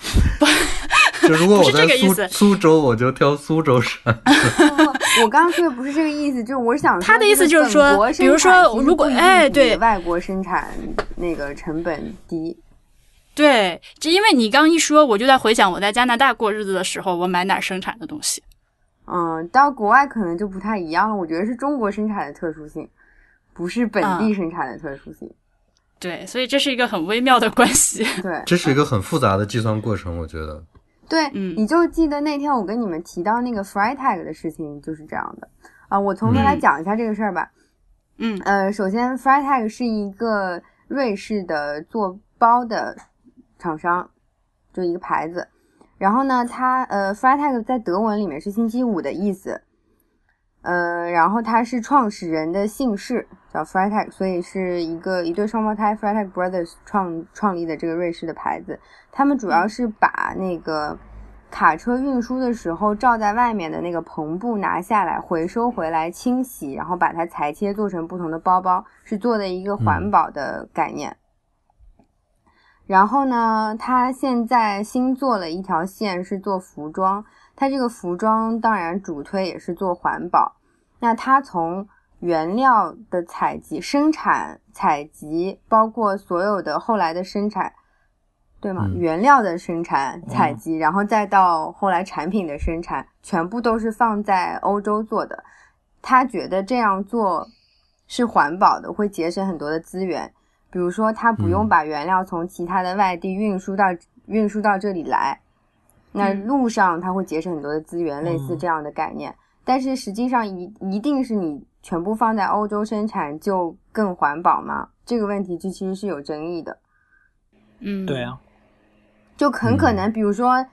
[SPEAKER 1] 就如果我在苏苏州，我就挑苏州产。
[SPEAKER 4] 我刚刚说的不是这个意思，就是我想
[SPEAKER 3] 他的意思就是说比如说如果哎对
[SPEAKER 4] 外国生产那个成本低。
[SPEAKER 3] 对，就因为你刚一说，我就在回想我在加拿大过日子的时候，我买哪儿生产的东西。
[SPEAKER 4] 嗯，到国外可能就不太一样了。我觉得是中国生产的特殊性，不是本
[SPEAKER 3] 啊
[SPEAKER 4] 地生产的特殊性。
[SPEAKER 3] 对，所以这是一个很微妙的关系。
[SPEAKER 4] 对
[SPEAKER 1] 这是一个很复杂的计算过程，我觉得。
[SPEAKER 4] 对，
[SPEAKER 3] 嗯
[SPEAKER 4] 你就记得那天我跟你们提到那个 Freitag 的事情就是这样的啊。我从头来
[SPEAKER 3] 嗯
[SPEAKER 4] 讲一下这个事儿吧。
[SPEAKER 3] 嗯
[SPEAKER 4] 呃，首先 Freitag 是一个瑞士的做包的厂商，就一个牌子。然后呢，它呃 Freitag 在德文里面是星期五的意思。呃，然后它是创始人的姓氏叫 Freitag，所以是一个一对双胞胎 Freitag Brothers 创创立的这个瑞士的牌子。他们主要是把那个卡车运输的时候罩在外面的那个篷布拿下来，回收回来清洗，然后把它裁切做成不同的包包，是做的一个环保的概念。然后呢，他现在新做了一条线是做服装，他这个服装当然主推也是做环保。那他从原料的采集、生产、采集，包括所有的后来的生产，对吗？
[SPEAKER 1] 嗯
[SPEAKER 4] 原料的生产、采集，然后再到后来产品的生产，全部都是放在欧洲做的。他觉得这样做是环保的，会节省很多的资源。比如说，他不用
[SPEAKER 1] 嗯
[SPEAKER 4] 把原料从其他的外地运输到运输到这里来，那
[SPEAKER 3] 嗯
[SPEAKER 4] 路上它会节省很多的资源，类似
[SPEAKER 2] 嗯
[SPEAKER 4] 这样的概念。但是实际上一一定是你全部放在欧洲生产就更环保吗？这个问题就其实是有争议的。
[SPEAKER 3] 嗯，
[SPEAKER 2] 对，啊，
[SPEAKER 4] 就很可能，比如说，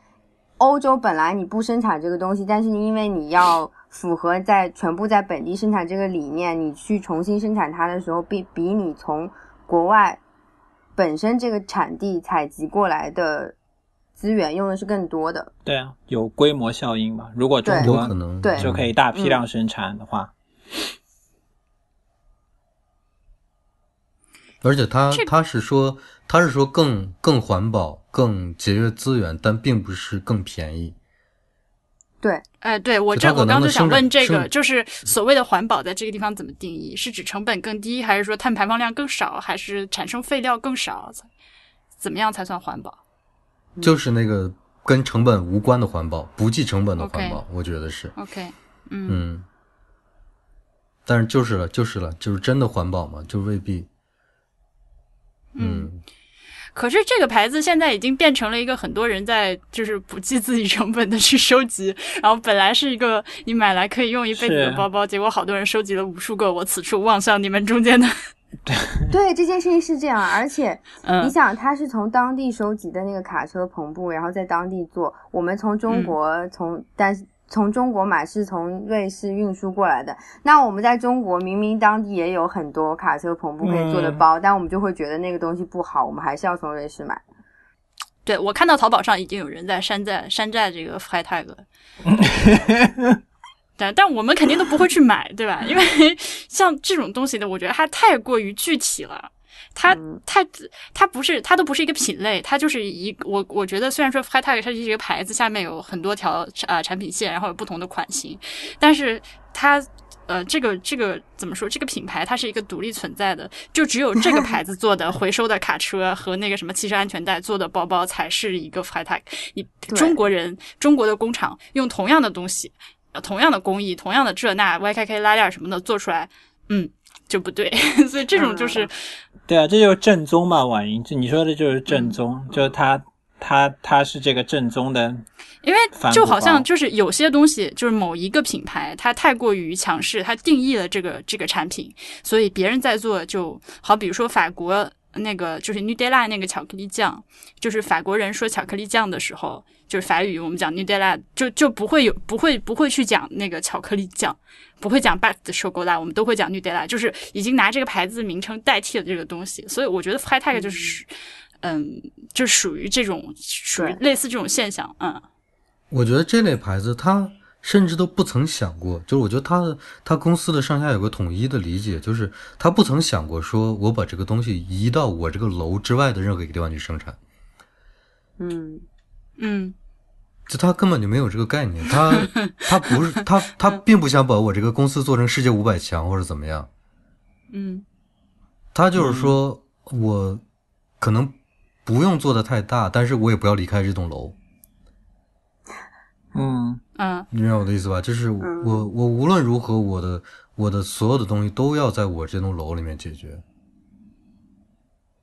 [SPEAKER 4] 欧洲本来你不生产这个东西，但是因为你要符合在全部在本地生产这个理念，你去重新生产它的时候，比比你从国外本身这个产地采集过来的资源用的是更多的。
[SPEAKER 2] 对啊，有规模效应嘛。如果中国
[SPEAKER 1] 可能
[SPEAKER 4] 对
[SPEAKER 2] 就可以大批量生产的话，
[SPEAKER 1] 而且他
[SPEAKER 3] 这
[SPEAKER 1] 他是说他是说更更环保、更节约资源，但并不是更便宜。
[SPEAKER 4] 对，
[SPEAKER 3] 哎，对我这我刚就想问这个，就是所谓的环保在这个地方怎么定义？是指成本更低，还是说碳排放量更少，还是产生废料更少？怎么样才算环保？
[SPEAKER 1] 就是那个跟成本无关的环保，不计成本的环保我觉得是
[SPEAKER 3] ，OK，嗯
[SPEAKER 1] 嗯。但是就是了，就是了，就是真的环保吗？就未必。嗯，
[SPEAKER 3] 可是这个牌子现在已经变成了一个很多人在就是不计自己成本的去收集，然后本来是一个你买来可以用一辈子的包包，结果好多人收集了无数个。我此处望向你们中间的，
[SPEAKER 4] 对，这件事情是这样，而且你
[SPEAKER 3] 嗯
[SPEAKER 4] 想，他是从当地收集的那个卡车篷布，然后在当地做。我们从中国从，但是从中国买是从瑞士运输过来的。那我们在中国明明当地也有很多卡车篷布可以做的
[SPEAKER 2] 嗯
[SPEAKER 4] 包，但我们就会觉得那个东西不好，我们还是要从瑞士买。
[SPEAKER 3] 对我看到淘宝上已经有人在山寨山寨这个 Freitag 了。但但我们肯定都不会去买，对吧？因为 像这种东西的，我觉得它太过于具体了。它
[SPEAKER 4] 嗯
[SPEAKER 3] 它它不是，它都不是一个品类，它就是一我我觉得虽然说 Freitag 它是一个牌子，下面有很多条呃产品线，然后有不同的款型，但是它呃这个这个怎么说？这个品牌它是一个独立存在的，就只有这个牌子做的回收的卡车和那个什么汽车安全带做的包包才是一个 Freitag。你中国人中国的工厂用同样的东西。呃同样的工艺，同样的这那 YKK 拉链什么的做出来，嗯，就不对，所以这种就是
[SPEAKER 2] 对啊，这就是正宗嘛，婉莹，就你说的就是正宗，就是他他他是这个正宗的，
[SPEAKER 3] 因为就好像就是有些东西，就是某一个品牌它太过于强势，它定义了这个这个产品，所以别人在做就好，比如说法国那个就是 Nutella 那个巧克力酱，就是法国人说巧克力酱的时候，就是法语我们讲 Nutella 就就不会有不会不会去讲那个巧克力酱，不会讲 b a c 的 chocolat，我们都会讲 Nutella，就是已经拿这个牌子名称代替了这个东西，所以我觉得 high tech 就是。嗯，就属于这种属于类似这种现象，嗯，
[SPEAKER 1] 我觉得这类牌子，他甚至都不曾想过，就是我觉得他的他公司的上下有个统一的理解，就是他不曾想过说我把这个东西移到我这个楼之外的任何一个地方去生产，
[SPEAKER 4] 嗯。
[SPEAKER 3] 嗯。
[SPEAKER 1] 就他根本就没有这个概念，他 他不是他他并不想把我这个公司做成世界五百强或者怎么样，
[SPEAKER 3] 嗯。
[SPEAKER 1] 他就是说我可能不用做的太大，但是我也不要离开这栋楼。
[SPEAKER 2] 嗯
[SPEAKER 3] 嗯
[SPEAKER 1] 你明白我的意思吧？就是我、
[SPEAKER 4] 嗯
[SPEAKER 1] 我我无论如何，我的我的所有的东西都要在我这栋楼里面解决，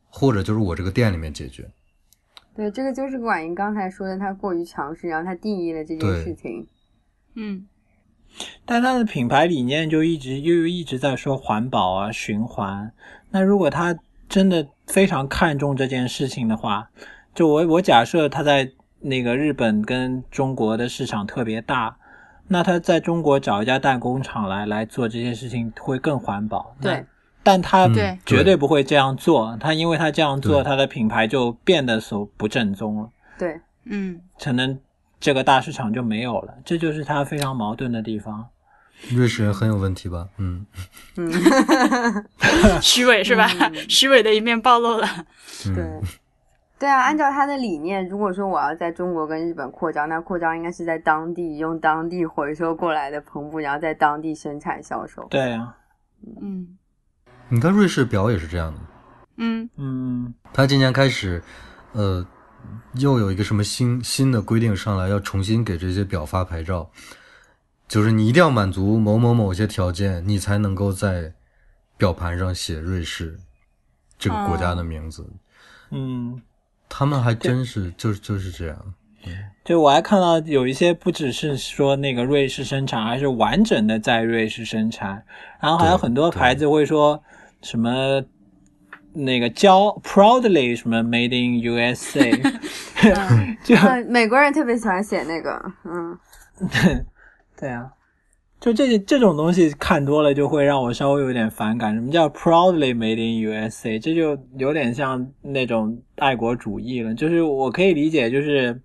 [SPEAKER 1] 或者就是我这个店里面解决。
[SPEAKER 4] 对，这个就是管莹刚才说的，他过于强势，然后他定义了这件事情。
[SPEAKER 3] 嗯
[SPEAKER 2] 但他的品牌理念就一直又一直在说环保啊、循环。那如果他真的非常看重这件事情的话，就我我假设他在那个日本跟中国的市场特别大，那他在中国找一家代工厂来来做这些事情会更环保。
[SPEAKER 4] 对，
[SPEAKER 2] 但他绝对不会这样做，他因为他这样做，他的品牌就变得所不正宗了。
[SPEAKER 4] 对，
[SPEAKER 3] 嗯
[SPEAKER 2] 可能这个大市场就没有了，这就是他非常矛盾的地方。
[SPEAKER 1] 瑞士人很有问题吧？嗯
[SPEAKER 4] 嗯，
[SPEAKER 3] 虚伪是吧？虚伪的一面暴露了。
[SPEAKER 1] 嗯，
[SPEAKER 4] 对，啊，按照他的理念，如果说我要在中国跟日本扩张，那扩张应该是在当地用当地回收过来的篷布，然后在当地生产销售。
[SPEAKER 2] 对啊，
[SPEAKER 3] 嗯。
[SPEAKER 1] 你看瑞士表也是这样的，
[SPEAKER 3] 嗯。
[SPEAKER 2] 嗯
[SPEAKER 1] 他今年开始，呃，又有一个什么新新的规定上来，要重新给这些表发牌照，就是你一定要满足某某某些条件，你才能够在表盘上写瑞士这个国家的名字。
[SPEAKER 2] 嗯。
[SPEAKER 1] 他们还真是就是就是这样。
[SPEAKER 2] 就我还看到有一些不只是说那个瑞士生产，还是完整的在瑞士生产，然后还有很多牌子会说什么那个骄 proudly 什么 made in USA，
[SPEAKER 3] 嗯。
[SPEAKER 2] 就
[SPEAKER 4] 嗯，美国人特别喜欢写那个，嗯，
[SPEAKER 2] 对啊，就这这种东西看多了就会让我稍微有点反感。什么叫 proudly made in USA？这就有点像那种爱国主义了。就是我可以理解，就是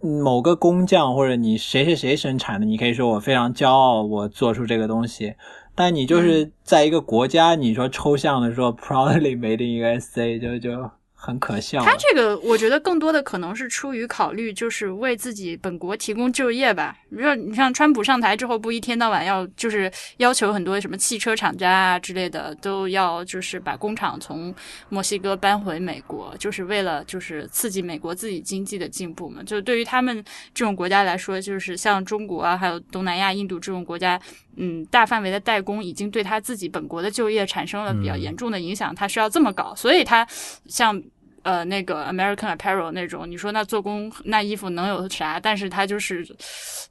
[SPEAKER 2] 嗯某个工匠或者你谁谁谁生产的，你可以说我非常骄傲，我做出这个东西。但你就是在一个国家，你说抽象的说 proudly made in USA，就就很可笑了。
[SPEAKER 3] 他这个我觉得更多的可能是出于考虑，就是为自己本国提供就业吧。比如说，你像川普上台之后，不一天到晚要就是要求很多什么汽车厂家啊之类的都要就是把工厂从墨西哥搬回美国，就是为了就是刺激美国自己经济的进步嘛。就对于他们这种国家来说，就是像中国啊，还有东南亚、印度这种国家，嗯，大范围的代工已经对他自己本国的就业产生了比较严重的影响，他需要这么搞，所以他像。呃，那个 American Apparel 那种，你说那做工那衣服能有啥？但是他就是，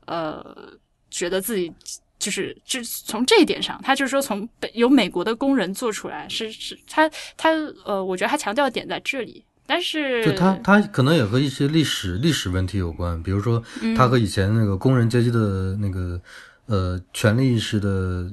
[SPEAKER 3] 呃，觉得自己就是就从这一点上，他就是说从北由美国的工人做出来，是是他他呃，我觉得他强调的点在这里。但是
[SPEAKER 1] 就他他可能也和一些历史历史问题有关，比如说他和以前那个工人阶级的那个呃权力意识的，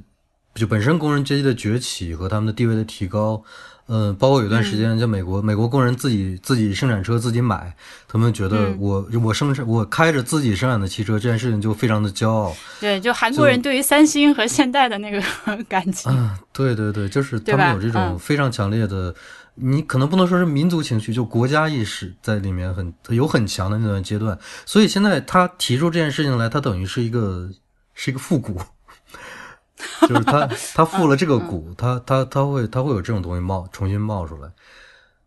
[SPEAKER 1] 就本身工人阶级的崛起和他们的地位的提高。嗯、呃，包括有段时间，在美国、美国工人自己自己生产车自己买，他们觉得我、我生产我开着自己生产的汽车这件事情就非常的骄傲。
[SPEAKER 3] 对，就韩国人对于三星和现代的那个 感情。
[SPEAKER 1] 啊，对对对，就是他们有这种
[SPEAKER 3] 嗯
[SPEAKER 1] 非常强烈的，你可能不能说是民族情绪，就国家意识在里面很有很强的那段阶段。所以现在他提出这件事情来，他等于是一个是一个复古。就是他，他复了这个股，他他他会他会有这种东西冒重新冒出来。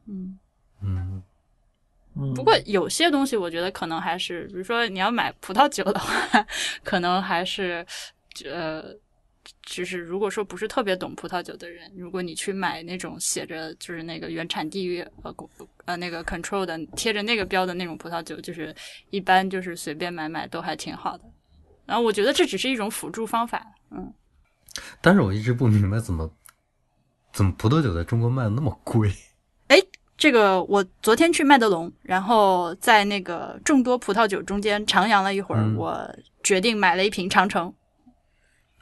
[SPEAKER 3] 嗯，
[SPEAKER 1] 嗯，
[SPEAKER 2] 嗯
[SPEAKER 3] 不过有些东西我觉得可能还是，比如说你要买葡萄酒的话，可能还是呃。就是如果说不是特别懂葡萄酒的人，如果你去买那种写着就是那个原产地呃呃那个 control 的贴着那个标的那种葡萄酒，就是一般就是随便买买都还挺好的。然后我觉得这只是一种辅助方法，嗯。
[SPEAKER 1] 但是我一直不明白怎么怎么葡萄酒在中国卖的那么贵。
[SPEAKER 3] 哎，这个我昨天去麦德龙，然后在那个众多葡萄酒中间徜徉了一会儿，我决定买了一瓶长城。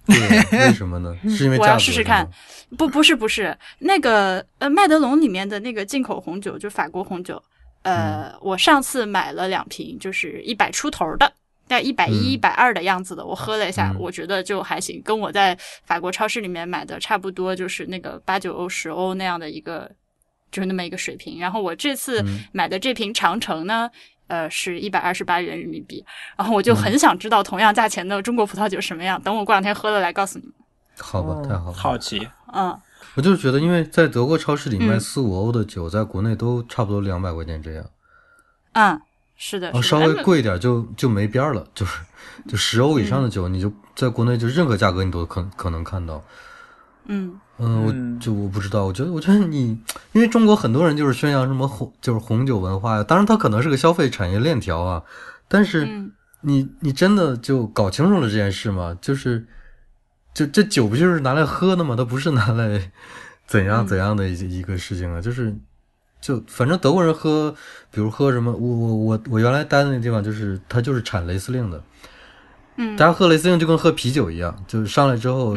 [SPEAKER 1] 为什么呢？是因为
[SPEAKER 3] 我要试试看。不，不是，不是那个呃，麦德龙里面的那个进口红酒，就法国红酒。呃，我上次买了两瓶，就是一百出头的，在一百一、一百二的样子的。我喝了一下，我觉得就还行，跟我在法国超市里面买的差不多，就是那个八九欧、十欧那样的一个，就是那么一个水平。然后我这次买的这瓶长城呢。呃，是一百二十八元人民币，然后我就很想知道同样价钱的中国葡萄酒什么样。等我过两天喝了来告诉你们。
[SPEAKER 1] 好吧，太好了。
[SPEAKER 2] 好奇。
[SPEAKER 3] 嗯。
[SPEAKER 1] 我就是觉得，因为在德国超市里卖四五欧的酒，在国内都差不多两百块钱这样。
[SPEAKER 3] 嗯，是的。
[SPEAKER 1] 哦，稍微贵一点就就没边了，就是就十欧以上的酒，你就在国内就任何价格你都可可能看到。
[SPEAKER 3] 嗯。
[SPEAKER 1] 嗯，我就我不知道，我觉得，我觉得你，因为中国很多人就是宣扬什么红，就是红酒文化呀。当然，它可能是个消费产业链条啊。但是，你你真的就搞清楚了这件事吗？就是，就这酒不就是拿来喝的吗？它不是拿来 怎样怎样的一一个事情啊。就是，就反正德国人喝，比如喝什么，我我我我原来待的那地方就是，它就是产雷司令的。
[SPEAKER 3] 嗯，
[SPEAKER 1] 大家喝雷司令就跟喝啤酒一样，就是上来之后。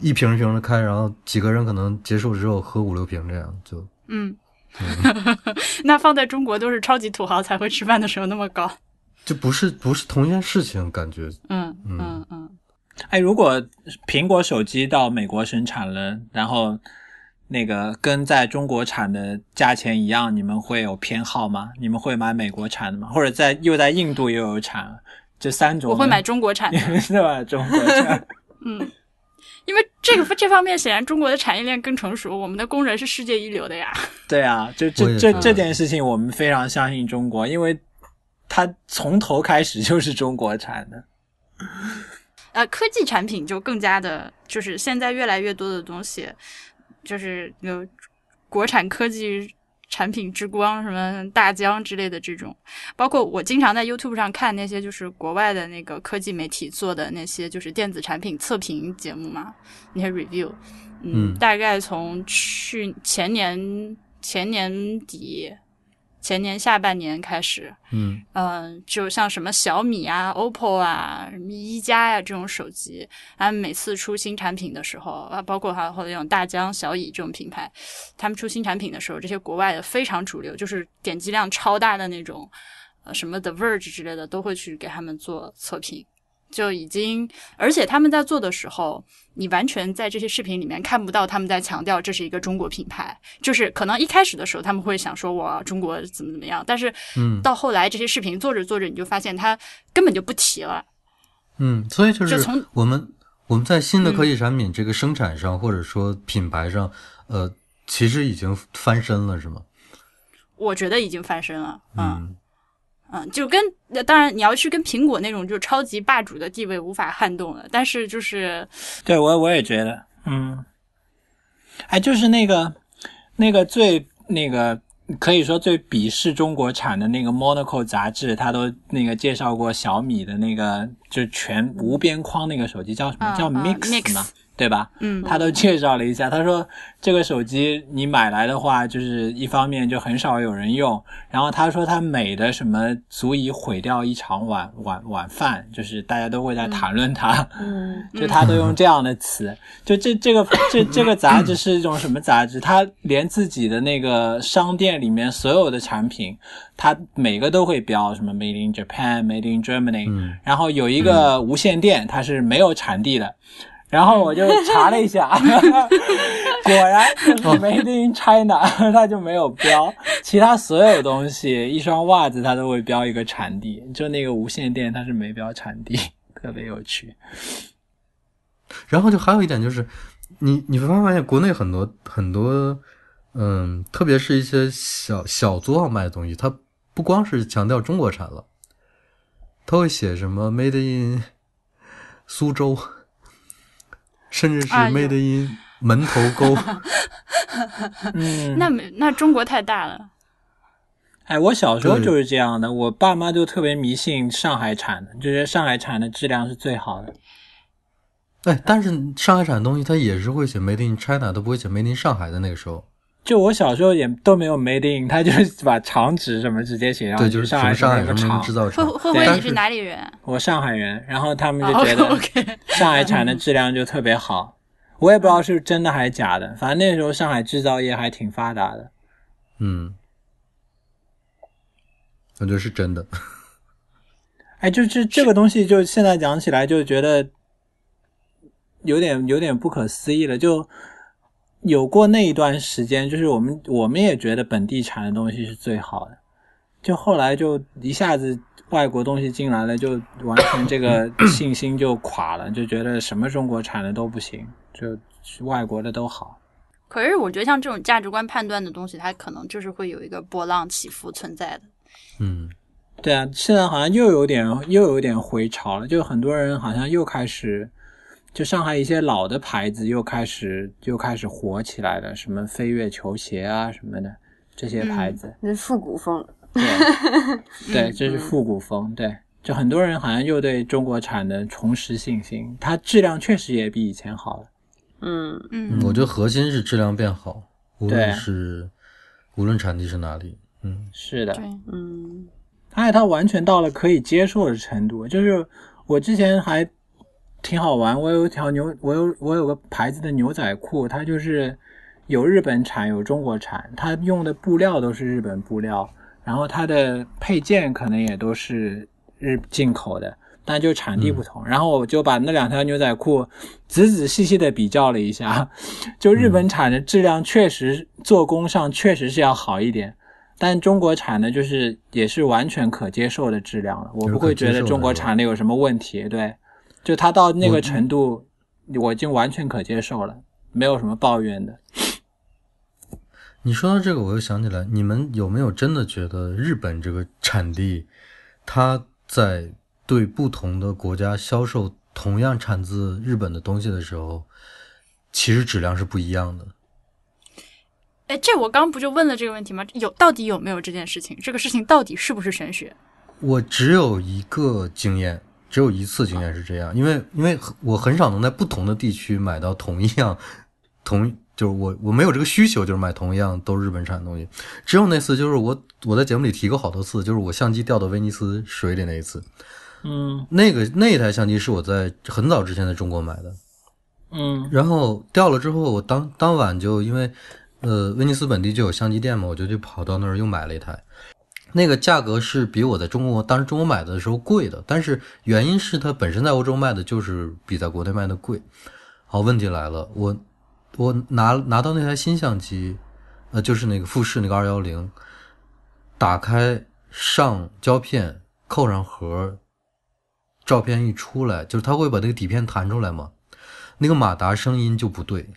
[SPEAKER 1] 一瓶一瓶的开，然后几个人可能结束之后喝五六瓶，这样就
[SPEAKER 3] 嗯，那放在中国都是超级土豪才会吃饭的时候那么高，
[SPEAKER 1] 就不是不是同一件事情，感觉
[SPEAKER 3] 嗯嗯嗯。
[SPEAKER 2] 哎，如果苹果手机到美国生产了，然后那个跟在中国产的价钱一样，你们会有偏好吗？你们会买美国产的吗？或者在又在印度又有产，这三种
[SPEAKER 3] 我会买中国产的，
[SPEAKER 2] 是吧？中国产，
[SPEAKER 3] 嗯。因为这个这方面显然中国的产业链更成熟，我们的工人是世界一流的呀。
[SPEAKER 2] 对啊，就这这这件事情，我们非常相信中国，因为它从头开始就是中国产的。
[SPEAKER 3] 呃，科技产品就更加的，就是现在越来越多的东西，就是有国产科技。产品之光，什么大疆之类的这种，包括我经常在 YouTube 上看那些就是国外的那个科技媒体做的那些就是电子产品测评节目嘛，那些 review，嗯，大概从去前年前年底。前年下半年开始，
[SPEAKER 1] 嗯
[SPEAKER 3] 嗯，就像什么小米啊、OPPO 啊、什么一加呀这种手机，他们每次出新产品的时候啊，包括还有或者那种大疆、小蚁这种品牌，他们出新产品的时候，这些国外的非常主流，就是点击量超大的那种，呃，什么 The Verge 之类的，都会去给他们做测评。就已经，而且他们在做的时候，你完全在这些视频里面看不到他们在强调这是一个中国品牌。就是可能一开始的时候他们会想说我中国怎么怎么样，但是
[SPEAKER 1] 嗯，
[SPEAKER 3] 到后来这些视频做着做着，你就发现他根本就不提了。
[SPEAKER 1] 嗯，所以就是
[SPEAKER 3] 从
[SPEAKER 1] 我们我们在新的科技产品这个生产上，或者说品牌上，呃，其实已经翻身了，是吗？
[SPEAKER 3] 我觉得已经翻身了，嗯。嗯，就跟当然你要去跟苹果那种就是超级霸主的地位无法撼动了，但是就是
[SPEAKER 2] 对我我也觉得，嗯，哎，就是那个那个最那个可以说最鄙视中国产的那个 Monaco 杂志，他都那个介绍过小米的那个就全无边框那个手机叫什么？叫 Mix 吗？对吧？
[SPEAKER 3] 嗯，
[SPEAKER 2] 他都介绍了一下。他说这个手机你买来的话，就是一方面就很少有人用，然后他说它美的什么足以毁掉一场晚晚晚饭，就是大家都会在谈论它。
[SPEAKER 3] 嗯，
[SPEAKER 2] 就他都用这样的词。就这这个这这个杂志是一种什么杂志？他连自己的那个商店里面所有的产品，他每个都会标什么 Made in Japan, Made in Germany。
[SPEAKER 1] 嗯，
[SPEAKER 2] 然后有一个无线电，它是没有产地的。然后我就查了一下，果然就是 Made in China，它就没有标。其他所有东西，一双袜子它都会标一个产地，就那个无线电它是没标产地，特别有趣。
[SPEAKER 1] 然后就还有一点就是，你你会发现国内很多很多，嗯，特别是一些小小作坊卖的东西，它不光是强调中国产了，它会写什么 Made in 苏州。甚至是 Made in 门头沟。
[SPEAKER 2] 嗯，
[SPEAKER 3] 那没那中国太大了。
[SPEAKER 2] 哎，我小时候就是这样的，我爸妈就特别迷信上海产的，就觉得上海产的质量是最好的。
[SPEAKER 1] 哎，但是上海产的东西它也是会写 Made in China，都不会写 Made in 上海的那个时候。
[SPEAKER 2] 就我小时候也都没有 made in，他就是把厂址什么直接写上去。
[SPEAKER 1] 对，就是
[SPEAKER 2] 上海
[SPEAKER 1] 上海什么
[SPEAKER 2] 那个厂，
[SPEAKER 3] 慧
[SPEAKER 1] 制造厂。
[SPEAKER 3] 慧慧，
[SPEAKER 1] 但是
[SPEAKER 3] 你是哪里人？
[SPEAKER 2] 我上海人，然后他们
[SPEAKER 3] 哦
[SPEAKER 2] 就觉得
[SPEAKER 3] OK，
[SPEAKER 2] 上海产的质量就特别好。我也不知道是真的还是假的，反正那时候上海制造业还挺发达的。
[SPEAKER 1] 嗯，我觉得是真的。
[SPEAKER 2] 哎，就这这个东西，就现在讲起来就觉得有点有点不可思议了。就有过那一段时间，就是我们我们也觉得本地产的东西是最好的，就后来就一下子外国东西进来了，就完全这个 信心就垮了，就觉得什么中国产的都不行，就外国的都好。
[SPEAKER 3] 可是我觉得像这种价值观判断的东西，它可能就是会有一个波浪起伏存在的。
[SPEAKER 1] 嗯，
[SPEAKER 2] 对啊，现在好像又有点又有点回潮了，就很多人好像又开始，就上海一些老的牌子又开始又开始火起来了，什么飞跃球鞋啊什么的这些牌子，
[SPEAKER 4] 那复古风，
[SPEAKER 2] 对 对，
[SPEAKER 3] 嗯
[SPEAKER 2] 这是复古风，对，就很多人好像又对中国产的重拾信心，它质量确实也比以前好了。
[SPEAKER 4] 嗯，
[SPEAKER 3] 嗯，
[SPEAKER 1] 我觉得核心是质量变好，无论是无论产地是哪里。嗯，
[SPEAKER 2] 是的，
[SPEAKER 4] 嗯，
[SPEAKER 2] 而且它完全到了可以接受的程度。就是我之前还挺好玩，我有一条牛，我有我有个牌子的牛仔裤，它就是有日本产有中国产，它用的布料都是日本布料，然后它的配件可能也都是日进口的。但就产地不同，然后我就把那两条牛仔裤仔仔细细的比较了一下，就日本产的质量确实做工上确实是要好一点，但中国产的就是也是完全可接受的质量了，我不会觉得中国产的有什么问题。对，就他到那个程度，我已经完全可接受了，没有什么抱怨的。
[SPEAKER 1] 你说到这个，我又想起来，你们有没有真的觉得日本这个产地，它在对不同的国家销售同样产自日本的东西的时候，其实质量是不一样的？
[SPEAKER 3] 哎，这我刚不就问了这个问题吗？有到底有没有这件事情？这个事情到底是不是玄学？
[SPEAKER 1] 我只有一个经验，只有一次经验是这样，因为因为我很少能在不同的地区买到同一样，同就是我我没有这个需求，就是买同一样都是日本产的东西。只有那次，就是我我在节目里提过好多次，就是我相机掉到威尼斯水里那一次。
[SPEAKER 2] 嗯
[SPEAKER 1] 那个那台相机是我在很早之前在中国买的，
[SPEAKER 2] 嗯
[SPEAKER 1] 然后掉了之后，我当当晚就因为呃威尼斯本地就有相机店嘛，我就去跑到那儿又买了一台。那个价格是比我在中国当时中国买的时候贵的，但是原因是它本身在欧洲卖的就是比在国内卖的贵。好，问题来了，我我拿拿到那台新相机，呃，就是那个富士那个二幺零，打开上胶片，扣上盒，照片一出来，就是它会把那个底片弹出来嘛，那个马达声音就不对。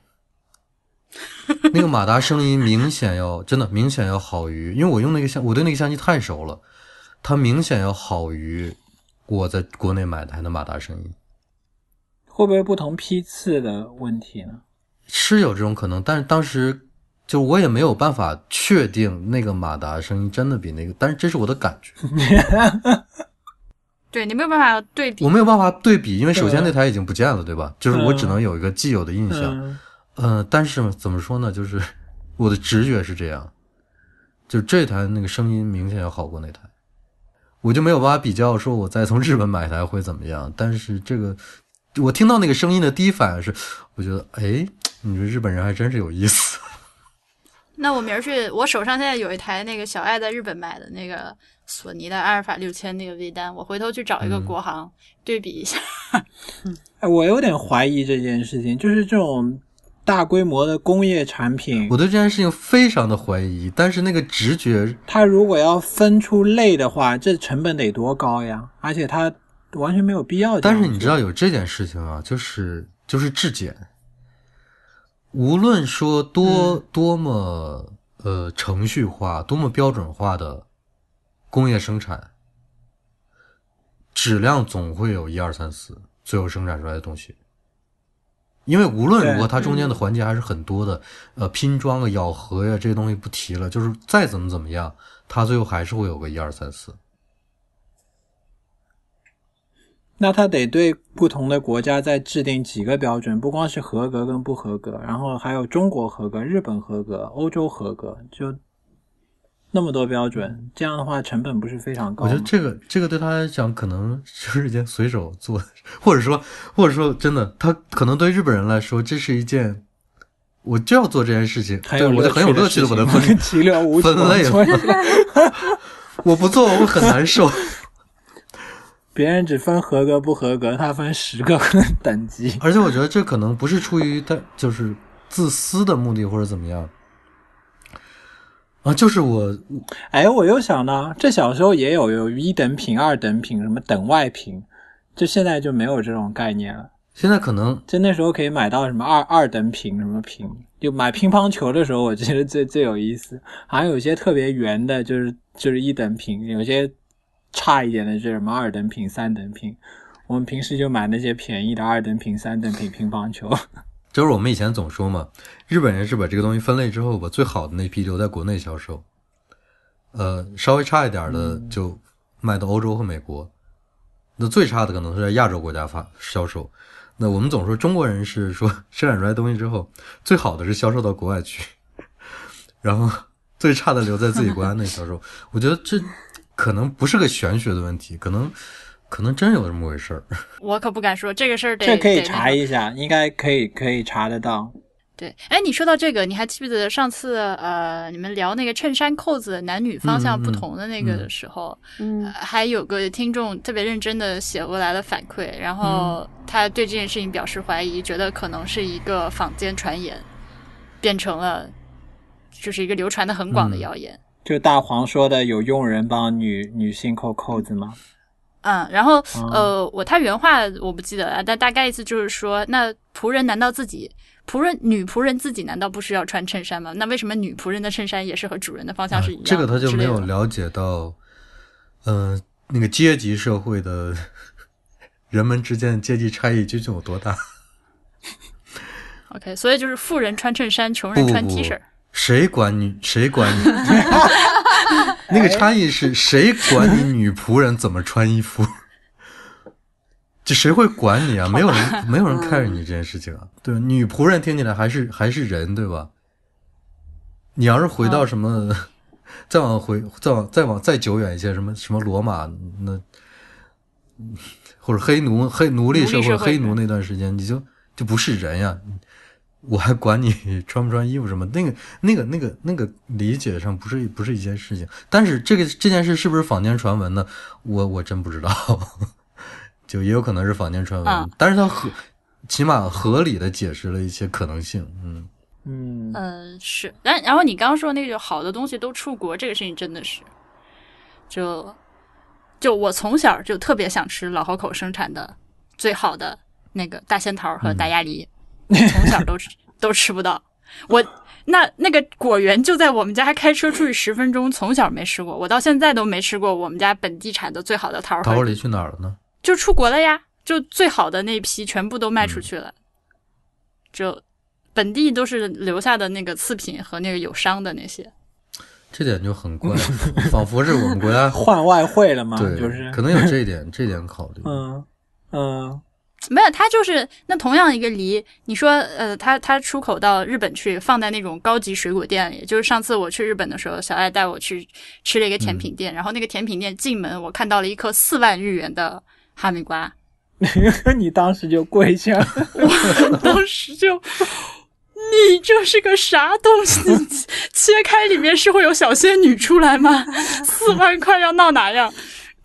[SPEAKER 1] 那个马达声音明显要真的明显要好于，因为我用那个相，我对那个相机太熟了，它明显要好于我在国内买台的马达声音，
[SPEAKER 2] 会不会不同批次的问题呢？
[SPEAKER 1] 是有这种可能，但是当时就我也没有办法确定那个马达声音真的比那个，但是这是我的感觉，
[SPEAKER 3] 对你没有办法对比
[SPEAKER 1] 我。没有办法对比，因为首先那台已经不见了，对吧？就是我只能有一个既有的印象，
[SPEAKER 2] 嗯
[SPEAKER 1] 呃，但是怎么说呢？就是我的直觉是这样，就这台那个声音明显要好过那台，我就没有办法比较说我再从日本买台会怎么样。但是这个我听到那个声音的第一反应是，我觉得哎，你说日本人还真是有意思。
[SPEAKER 3] 那我明儿去，我手上现在有一台那个小爱在日本买的那个索尼的阿尔法六千那个微单，我回头去找一个
[SPEAKER 1] 嗯
[SPEAKER 3] 国行、对比一下。
[SPEAKER 2] 哎，我有点怀疑这件事情，就是这种大规模的工业产品
[SPEAKER 1] 我，对这件事情非常的怀疑，但是那个直觉，
[SPEAKER 2] 它如果要分出类的话，这成本得多高呀？而且它完全没有必要。
[SPEAKER 1] 但是你知道有这件事情啊，就是就是质检，无论说多、多么呃程序化、多么标准化的工业生产，质量总会有一二三四，最后生产出来的东西，因为无论如何，它中间的环节还是很多的，呃，拼装啊、咬合呀、这些东西不提了，就是再怎么怎么样，它最后还是会有个一二三四。
[SPEAKER 2] 那他得对不同的国家再制定几个标准，不光是合格跟不合格，然后还有中国合格、日本合格、欧洲合格，就那么多标准，这样的话成本不是非常高？
[SPEAKER 1] 我觉得这个这个对他来讲，可能就是一件随手做的，或者说或者说真的，他可能对日本人来说，这是一件我就要做这件事情，对我就很有乐趣的把它分类了 我不做我会很难受。
[SPEAKER 2] 别人只分合格不合格，他分十个等级。
[SPEAKER 1] 而且我觉得这可能不是出于他就是自私的目的或者怎么样啊，就是我
[SPEAKER 2] 哎，我又想到，这小时候也有有一等品、二等品，什么等外品，就现在就没有这种概念了。
[SPEAKER 1] 现在可能
[SPEAKER 2] 就那时候可以买到什么二二等品什么品，就买乒乓球的时候，我觉得最最有意思。好像有些特别圆的，就是就是一等品；有些差一点的，就是什么二等品、三等品。我们平时就买那些便宜的二等品、三等品乒乓球。
[SPEAKER 1] 就是我们以前总说嘛，日本人是把这个东西分类之后，把最好的那批留在国内销售，呃，稍微差一点的就卖到欧洲和美国，那最差的可能是在亚洲国家发销售。那我们总说中国人是说 生产出来东西之后，最好的是销售到国外去，然后最差的留在自己国家内销售。我觉得这可能不是个玄学的问题，可能可能真有这么回事儿。
[SPEAKER 3] 我可不敢说这个事儿得
[SPEAKER 2] 这可以查一下，应该可以可以查得到。
[SPEAKER 3] 对，哎，你说到这个，你还记不记得上次呃，你们聊那个衬衫扣子男女方向不同的那个的时候，
[SPEAKER 4] 嗯
[SPEAKER 3] 呃还有个听众特别认真的写过来了反馈，然后他对这件事情表示怀疑，觉得可能是一个坊间传言，变成了就是一个流传的很广的谣言。
[SPEAKER 2] 就大黄说的，有佣人帮女女性扣扣子吗？
[SPEAKER 3] 嗯，然后
[SPEAKER 2] 哦
[SPEAKER 3] 呃，我他原话我不记得了，但大概意思就是说，那仆人难道自己仆人女仆人自己难道不需要穿衬衫吗？那为什么女仆人的衬衫也是和主人的方向是一样的？
[SPEAKER 1] 啊这个他就没有了解到，呃，那个阶级社会的人们之间的阶级差异究竟有多大
[SPEAKER 3] ？OK，所以就是富人穿衬衫，穷人穿 T 恤。
[SPEAKER 1] 谁管你？谁管你？那个差异是谁管你女仆人怎么穿衣服？就谁会管你啊？没有人，没有人 care 你这件事情啊。对，女仆人听起来还是还是人，对吧？你要是回到什么，再往回，再往再往再久远一些，什么什么罗马那，或者黑奴黑奴隶社会
[SPEAKER 3] 奴隶社会
[SPEAKER 1] 黑奴那段时间，你就就不是人呀。我还管你 穿不穿衣服什么？那个、那个、那个、那个理解上不是不是一件事情。但是这个这件事是不是坊间传闻呢？我我真不知道，就也有可能是坊间传闻。
[SPEAKER 3] 啊
[SPEAKER 1] 但是它合起码合理的解释了一些可能性。嗯，
[SPEAKER 2] 嗯，
[SPEAKER 3] 嗯，是。然然后你刚刚说那个好的东西都出国，这个事情真的是，就就我从小就特别想吃老河口生产的最好的那个大仙桃和大鸭梨，从小都吃都吃不到。我那那个果园就在我们家，开车出去十分钟，从小没吃过，我到现在都没吃过我们家本地产的最好的桃和
[SPEAKER 1] 桃李去哪儿了呢？
[SPEAKER 3] 就出国了呀，就最好的那批全部都卖出去了，就本地都是留下的那个次品和那个有伤的那些。
[SPEAKER 1] 这点就很怪，仿佛是我们国家
[SPEAKER 2] 换外汇了嘛，
[SPEAKER 1] 对，
[SPEAKER 2] 就是
[SPEAKER 1] 可能有这一点这一点考虑。
[SPEAKER 2] 嗯嗯
[SPEAKER 3] 没有，它就是那同样一个梨，你说呃，它它出口到日本去，放在那种高级水果店里。就是上次我去日本的时候，小爱带我去吃了一个甜品店，然后那个甜品店进门，我看到了一颗四万日元的哈密瓜，
[SPEAKER 2] 你当时就跪下，我
[SPEAKER 3] 当时就，你这是个啥东西？切开里面是会有小仙女出来吗？四万块要闹哪样？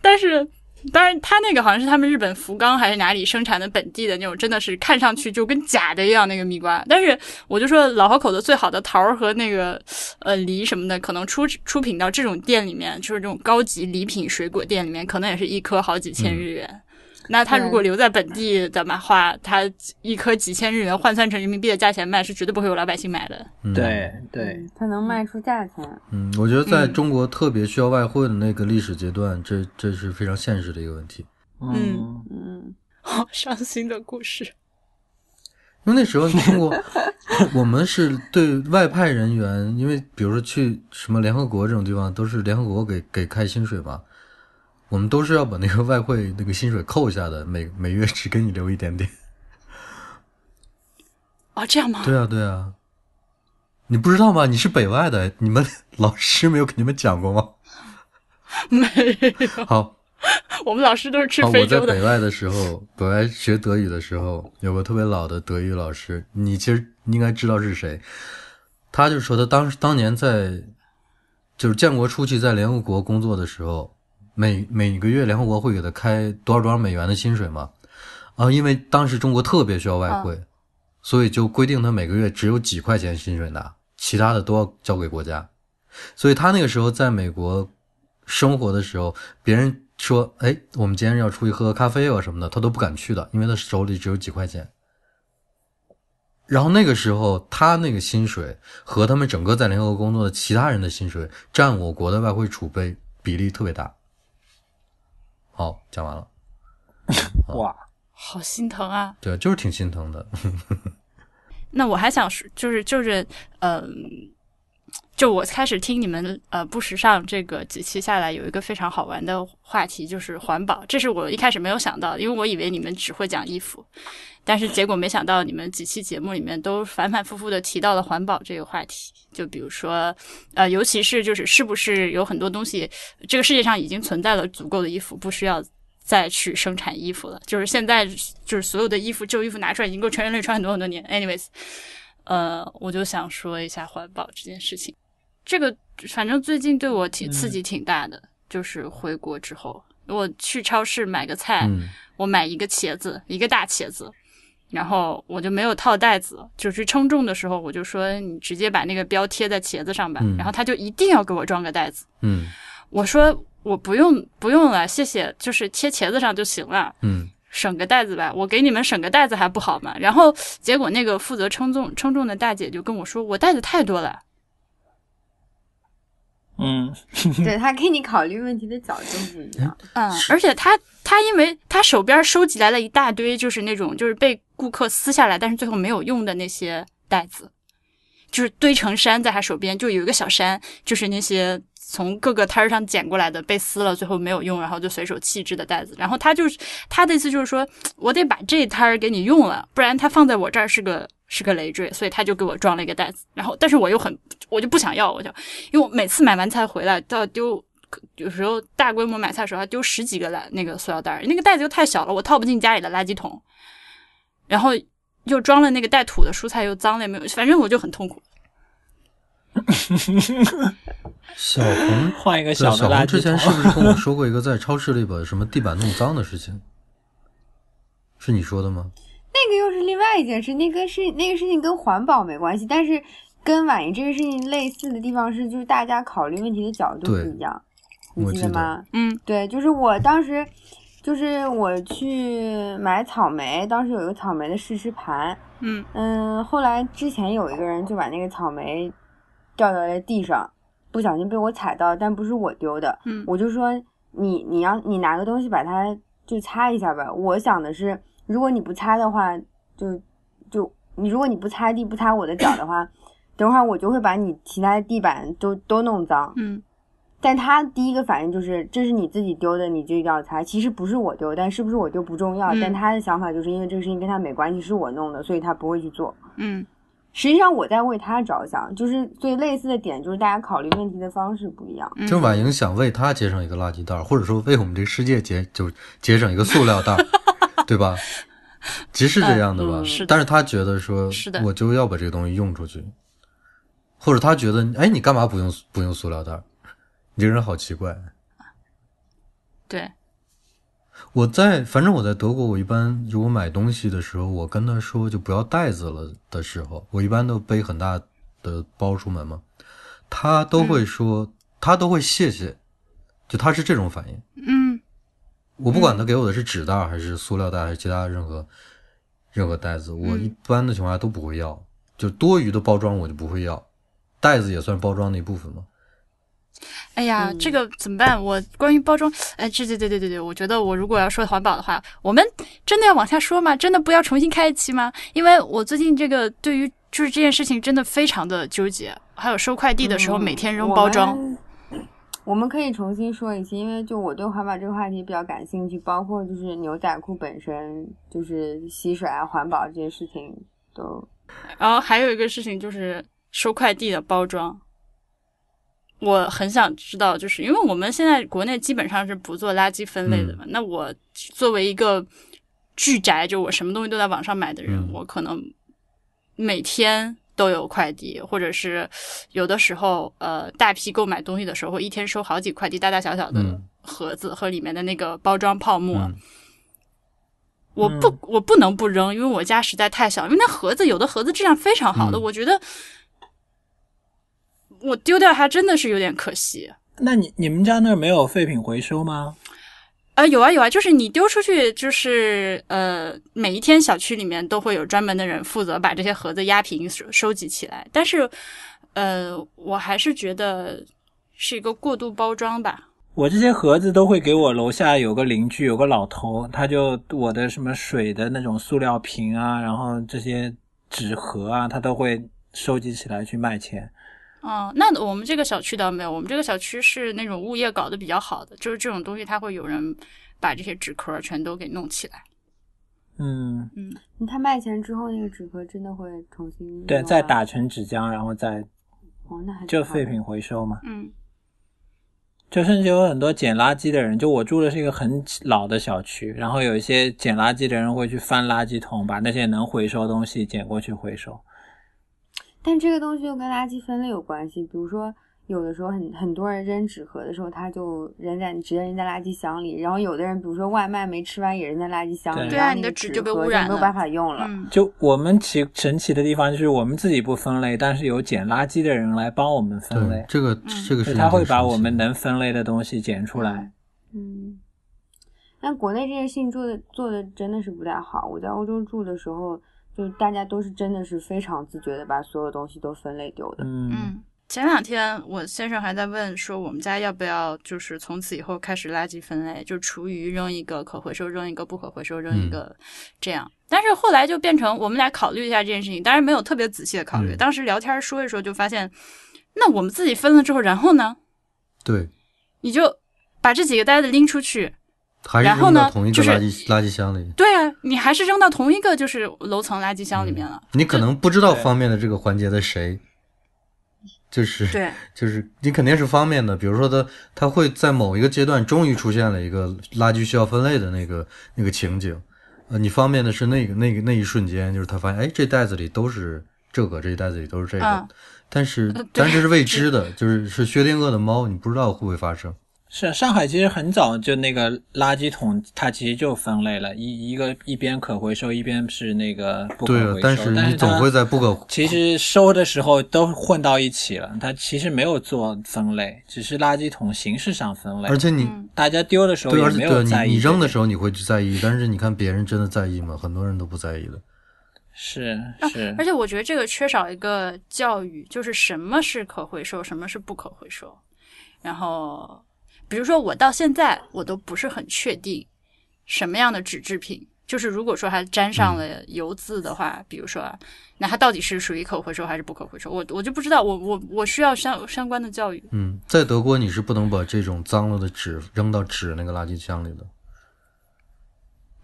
[SPEAKER 3] 但是，当然，他那个好像是他们日本福冈还是哪里生产的本地的那种，真的是看上去就跟假的一样那个蜜瓜。但是，我就说老河口的最好的桃儿和那个呃梨什么的，可能出出品到这种店里面，就是这种高级礼品水果店里面，可能也是一颗好几千日元。那他如果留在本地的话，他一颗几千日元换算成人民币的价钱卖，是绝对不会有老百姓买的。
[SPEAKER 1] 嗯、，
[SPEAKER 2] 对对，
[SPEAKER 4] 他能卖出价钱。
[SPEAKER 1] 嗯，我觉得在
[SPEAKER 3] 嗯
[SPEAKER 1] 中国特别需要外汇的那个历史阶段，这这是非常现实的一个问题。
[SPEAKER 2] 嗯
[SPEAKER 4] 嗯，
[SPEAKER 3] 好伤心的故事。
[SPEAKER 1] 因为那时候中国，我们是对外派人员，因为比如说去什么联合国这种地方，都是联合国给给开薪水嘛，我们都是要把那个外汇那个薪水扣下的，每每月只给你留一点点。
[SPEAKER 3] 哦，这样吗？
[SPEAKER 1] 对啊，对啊，你不知道吗？你是北外的，你们老师没有给你们讲过吗？
[SPEAKER 3] 没有，
[SPEAKER 1] 好，
[SPEAKER 3] 我们老师都是去
[SPEAKER 1] 好，我在
[SPEAKER 3] 非洲的。
[SPEAKER 1] 北外的时候，北外学德语的时候，有个特别老的德语老师，你其实应该知道是谁。他就说他当时当年在就是建国初期在联合国工作的时候，每每个月联合国会给他开多少多少美元的薪水嘛，啊，因为当时中国特别需要外汇，所以就规定他每个月只有几块钱薪水拿，其他的都要交给国家。所以他那个时候在美国生活的时候，别人说：“哎，我们今天要出去喝个咖啡啊什么的”，他都不敢去的，因为他手里只有几块钱。然后那个时候，他那个薪水和他们整个在联合国工作的其他人的薪水占我国的外汇储备比例特别大。好，讲完了。
[SPEAKER 2] 哇，
[SPEAKER 3] 好心疼啊！
[SPEAKER 1] 对，就是挺心疼的。
[SPEAKER 3] 那我还想说，就是就是，嗯、就我开始听你们呃不时尚这个几期下来，有一个非常好玩的话题，就是环保。这是我一开始没有想到，因为我以为你们只会讲衣服，但是结果没想到你们几期节目里面都反反复复的提到了环保这个话题。就比如说，呃，尤其是就是是不是有很多东西，这个世界上已经存在了足够的衣服，不需要。再去生产衣服了，就是现在就是所有的衣服旧衣服拿出来已经够全人类穿很多很多年。anyways，呃，我就想说一下环保这件事情。这个反正最近对我挺刺激挺大的，就是回国之后，我去超市买个菜，
[SPEAKER 1] 嗯
[SPEAKER 3] 我买一个茄子，一个大茄子，然后我就没有套袋子，就是称重的时候，我就说你直接把那个标贴在茄子上吧，
[SPEAKER 1] 嗯
[SPEAKER 3] 然后他就一定要给我装个袋子。
[SPEAKER 1] 嗯
[SPEAKER 3] 我说我不用不用了，谢谢，就是贴茄子上就行了。
[SPEAKER 1] 嗯
[SPEAKER 3] 省个袋子吧，我给你们省个袋子还不好吗？然后结果那个负责称重称重的大姐就跟我说，我袋子太多了。
[SPEAKER 2] 嗯，
[SPEAKER 4] 对他给你考虑问题的角度不一样。
[SPEAKER 3] 嗯，而且他他因为他手边收集来了一大堆，就是那种就是被顾客撕下来，但是最后没有用的那些袋子，就是堆成山在他手边，就有一个小山，就是那些从各个摊儿上捡过来的被撕了，最后没有用，然后就随手弃置的袋子。然后他就是他的意思就是说我得把这摊儿给你用了，不然他放在我这儿是个是个累赘，所以他就给我装了一个袋子。然后但是我又很我就不想要，我就因为我每次买完菜回来都要丢。有时候大规模买菜的时候，还丢十几个篮那个塑料袋儿，那个袋子又太小了，我套不进家里的垃圾桶。然后又装了那个带土的蔬菜，又脏了，也没有，反正我就很痛苦。
[SPEAKER 1] 小红
[SPEAKER 2] 换一个
[SPEAKER 1] 小红
[SPEAKER 2] 小的垃圾
[SPEAKER 1] 之前是。不是跟我说过一个在超市里把什么地板弄脏的事情？是你说的吗？
[SPEAKER 4] 那个又是另外一件事，那个是那个事情跟环保没关系，但是跟婉莹这个事情类似的地方是，就是大家考虑问题的角度不一样，你
[SPEAKER 1] 我记得
[SPEAKER 4] 记得吗？
[SPEAKER 3] 嗯
[SPEAKER 4] 对，就是我当时，就是我去买草莓，当时有一个草莓的试吃盘，
[SPEAKER 3] 嗯
[SPEAKER 4] 嗯，后来之前有一个人就把那个草莓掉在了地上，不小心被我踩到，但不是我丢的，
[SPEAKER 3] 嗯
[SPEAKER 4] 我就说你你要你拿个东西把它就擦一下吧。我想的是，如果你不擦的话，就就你如果你不擦地不擦我的脚的话，等会儿我就会把你其他的地板都都弄脏。
[SPEAKER 3] 嗯
[SPEAKER 4] 但他第一个反应就是这是你自己丢的，你就要擦。其实不是我丢，但是不是我丢不重要，
[SPEAKER 3] 嗯
[SPEAKER 4] 但他的想法就是因为这个事情跟他没关系，是我弄的，所以他不会去做。
[SPEAKER 3] 嗯
[SPEAKER 4] 实际上我在为他着想，就是最类似的点就是大家考虑问题的方式不一样。
[SPEAKER 3] 嗯，
[SPEAKER 1] 就婉莹想为他节省一个垃圾袋，或者说为我们这个世界节就节省一个塑料袋，对吧？其实是这样的吧？
[SPEAKER 3] 嗯是的
[SPEAKER 1] 但是他觉得说，
[SPEAKER 3] 是的
[SPEAKER 1] 我就要把这个东西用出去，或者他觉得，哎，你干嘛不用不用塑料袋？你这个人好奇怪。
[SPEAKER 3] 对，
[SPEAKER 1] 我在反正我在德国，我一般如果买东西的时候，我跟他说就不要袋子了的时候，我一般都背很大的包出门嘛，他都会说，他都会谢谢，就他是这种反应。
[SPEAKER 3] 嗯。
[SPEAKER 1] 我不管他给我的是纸袋还是塑料袋还是其他任何任何袋子，我一般的情况下都不会要，就多余的包装我就不会要，袋子也算包装的一部分嘛。
[SPEAKER 3] 哎呀，
[SPEAKER 4] 嗯
[SPEAKER 3] 这个怎么办？我关于包装，哎，这对对对对对，我觉得我如果要说环保的话，我们真的要往下说吗？真的不要重新开一期吗？因为我最近这个对于就是这件事情真的非常的纠结，还有收快递的时候
[SPEAKER 4] 嗯
[SPEAKER 3] 每天扔包装，
[SPEAKER 4] 我们。我们可以重新说一期，因为就我对环保这个话题比较感兴趣，包括就是牛仔裤本身就是吸水啊、环保这些事情都
[SPEAKER 3] 然后还有一个事情就是收快递的包装，我很想知道，就是因为我们现在国内基本上是不做垃圾分类的嘛，那我作为一个巨宅，就我什么东西都在网上买的人，
[SPEAKER 1] 嗯
[SPEAKER 3] 我可能每天都有快递，或者是有的时候呃大批购买东西的时候，一天收好几快递，大大小小的
[SPEAKER 1] 嗯
[SPEAKER 3] 盒子和里面的那个包装泡沫。
[SPEAKER 1] 嗯
[SPEAKER 3] 我不，我不能不扔，因为我家实在太小。因为那盒子有的盒子质量非常好的，
[SPEAKER 1] 嗯
[SPEAKER 3] 我觉得我丢掉它真的是有点可惜。
[SPEAKER 2] 那你你们家那儿没有废品回收吗？
[SPEAKER 3] 啊，有啊有啊，就是你丢出去，就是呃，每一天小区里面都会有专门的人负责把这些盒子压平收收集起来。但是，呃，我还是觉得是一个过度包装吧。
[SPEAKER 2] 我这些盒子都会给我楼下有个邻居，有个老头，他就我的什么水的那种塑料瓶啊，然后这些纸盒啊，他都会收集起来去卖钱。
[SPEAKER 3] 哦，那我们这个小区倒没有，我们这个小区是那种物业搞得比较好的，就是这种东西，它会有人把这些纸壳全都给弄起来。
[SPEAKER 2] 嗯嗯，
[SPEAKER 4] 他卖钱之后，那个纸壳真的会重新
[SPEAKER 2] 对，再打成纸浆，然后再
[SPEAKER 4] 哦，那还
[SPEAKER 2] 就废品回收嘛。
[SPEAKER 3] 嗯
[SPEAKER 2] 就甚至有很多捡垃圾的人，就我住的是一个很老的小区，然后有一些捡垃圾的人会去翻垃圾桶，把那些能回收的东西捡过去回收。
[SPEAKER 4] 但这个东西又跟垃圾分类有关系，比如说有的时候很很多人扔纸盒的时候，他就扔在直接扔在垃圾箱里，然后有的人比如说外卖没吃完也扔在垃圾箱里，
[SPEAKER 2] 对
[SPEAKER 3] 对啊
[SPEAKER 4] 然后
[SPEAKER 3] 你的纸就被污染了
[SPEAKER 4] 没有办法用了。
[SPEAKER 3] 嗯
[SPEAKER 2] 就我们奇神奇的地方就是我们自己不分类，但是有捡垃圾的人来帮我们分类，，
[SPEAKER 1] 这个这个
[SPEAKER 2] 是他会把我们能分类的东西捡出来。
[SPEAKER 4] 嗯，但国内这件事情做的做的真的是不太好。我在欧洲住的时候，就大家都是真的是非常自觉的把所有东西都分类丢的。
[SPEAKER 2] 嗯，
[SPEAKER 3] 嗯。前两天我先生还在问说，我们家要不要就是从此以后开始垃圾分类，就厨余扔一个，可回收扔一个，不可回收扔一个，这样。但是后来就变成我们俩考虑一下这件事情，当然没有特别仔细的考虑。
[SPEAKER 1] 嗯
[SPEAKER 3] 当时聊天说一说，就发现，那我们自己分了之后，然后呢，
[SPEAKER 1] 对，
[SPEAKER 3] 你就把这几个袋子拎出去，
[SPEAKER 1] 还是扔到同一个
[SPEAKER 3] 就是
[SPEAKER 1] 垃圾垃圾箱里。
[SPEAKER 3] 对啊，你还是扔到同一个就是楼层垃圾箱里面了。
[SPEAKER 1] 你可能不知道方便的这个环节的谁，就是
[SPEAKER 3] 对，
[SPEAKER 1] 就是你肯定是方便的，比如说他他会在某一个阶段终于出现了一个垃圾需要分类的那个那个情景，呃，你方便的是那个那个那一瞬间，就是他发现哎这袋子里都是这个，这一袋子里都是这个，
[SPEAKER 3] 嗯
[SPEAKER 1] 但是但这是未知的，就是是薛定谔的猫，你不知道会不会发生。
[SPEAKER 2] 是啊上海其实很早就那个垃圾桶，它其实就分类了，一一个一边可回收，一边是那个不可回收。，
[SPEAKER 1] 对啊但是你总会在不可
[SPEAKER 2] 其实收的时候都混到一起了，它其实没有做分类，只是垃圾桶形式上分类。
[SPEAKER 1] 而且你、
[SPEAKER 3] 嗯
[SPEAKER 2] 大家丢的时候
[SPEAKER 1] 对，
[SPEAKER 2] 也没
[SPEAKER 1] 而且对
[SPEAKER 2] 有在意
[SPEAKER 1] 你你扔的时候你会去在意，但是你看别人真的在意吗？很多人都不在意的。
[SPEAKER 2] 是是
[SPEAKER 3] 啊而，且我觉得这个缺少一个教育，就是什么是可回收，什么是不可回收。然后，比如说我到现在我都不是很确定什么样的纸制品，就是如果说它沾上了油渍的话，比如说啊，那它到底是属于可回收还是不可回收，我我就不知道，我我我需要相相关的教育。
[SPEAKER 1] 嗯，在德国你是不能把这种脏了的纸扔到纸那个垃圾箱里的，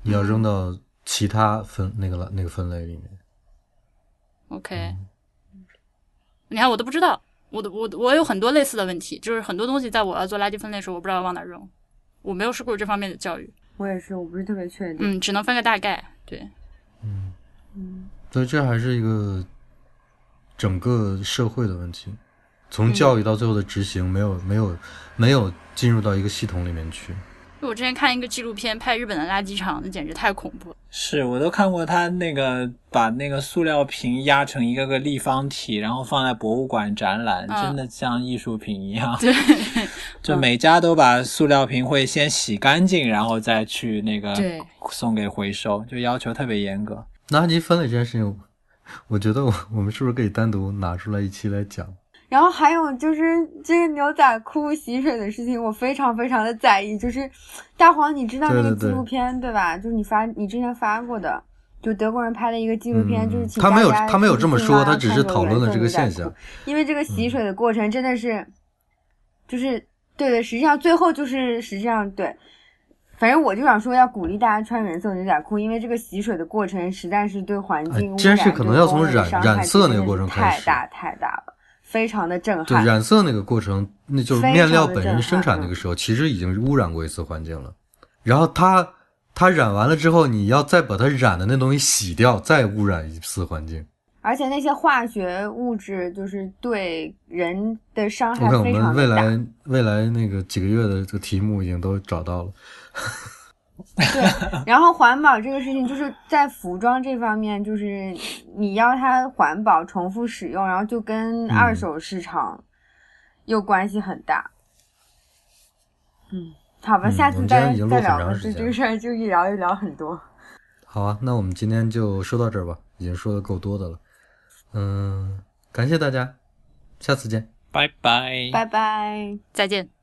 [SPEAKER 1] 你要扔到其他分那个垃那个分类里面。
[SPEAKER 3] OK，你看我都不知道，我的我我有很多类似的问题，就是很多东西在我要做垃圾分类的时候，我不知道往哪扔，我没有受过这方面的教育，
[SPEAKER 4] 我也是，我不是特别确定。
[SPEAKER 3] 嗯，只能分个大概，对。
[SPEAKER 4] 嗯
[SPEAKER 1] 所以这还是一个整个社会的问题，从教育到最后的执行，没有没有没有进入到一个系统里面去。
[SPEAKER 3] 我之前看一个纪录片，拍日本的垃圾场，那简直太恐怖了。
[SPEAKER 2] 是我都看过他那个把那个塑料瓶压成一个个立方体，然后放在博物馆展览，
[SPEAKER 3] 嗯
[SPEAKER 2] 真的像艺术品一样。
[SPEAKER 3] 对，
[SPEAKER 2] 就每家都把塑料瓶会先洗干净，然后再去那个送给回收，就要求特别严格。
[SPEAKER 1] 垃圾分类这件事情，我觉得我我们是不是可以单独拿出来一期来讲？
[SPEAKER 4] 然后还有就是这个牛仔裤洗水的事情，我非常非常的在意。就是大黄，你知道那个纪录片对吧？就是你发你之前发过的，就德国人拍的一个纪录片，
[SPEAKER 1] 嗯
[SPEAKER 4] 就是请
[SPEAKER 1] 他没有他没有这么说他只是讨论了这个现象
[SPEAKER 4] 因为这个洗水的过程真的是，就是对的，实际上最后就是实际上对。反正我就想说，要鼓励大家穿原色牛仔裤，因为这个洗水的过程实在是对环境污
[SPEAKER 1] 是
[SPEAKER 4] 染对
[SPEAKER 1] 可能要从染染色那个过程开始
[SPEAKER 4] 太大太大了，非常的震撼对。
[SPEAKER 1] 染色那个过程，那就是面料本身生产那个时候，其实已经污染过一次环境了。然后它它染完了之后，你要再把它染的那东西洗掉，再污染一次环境。
[SPEAKER 4] 而且那些化学物质就是对人的伤害
[SPEAKER 1] 我看我们未。来未来那个几个月的这个题目已经都找到了。
[SPEAKER 4] 对，然后环保这个事情，就是在服装这方面，就是你要它环保、重复使用，然后就跟
[SPEAKER 1] 嗯
[SPEAKER 4] 二手市场又关系很大。嗯，好吧，
[SPEAKER 1] 嗯
[SPEAKER 4] 下次再再聊吧，
[SPEAKER 1] 长时间
[SPEAKER 4] 就这个事儿就一聊一聊很多。
[SPEAKER 1] 好啊，那我们今天就说到这儿吧，已经说的够多的了。嗯，感谢大家，下次见。
[SPEAKER 2] 拜拜。
[SPEAKER 4] 拜拜。
[SPEAKER 3] 再见。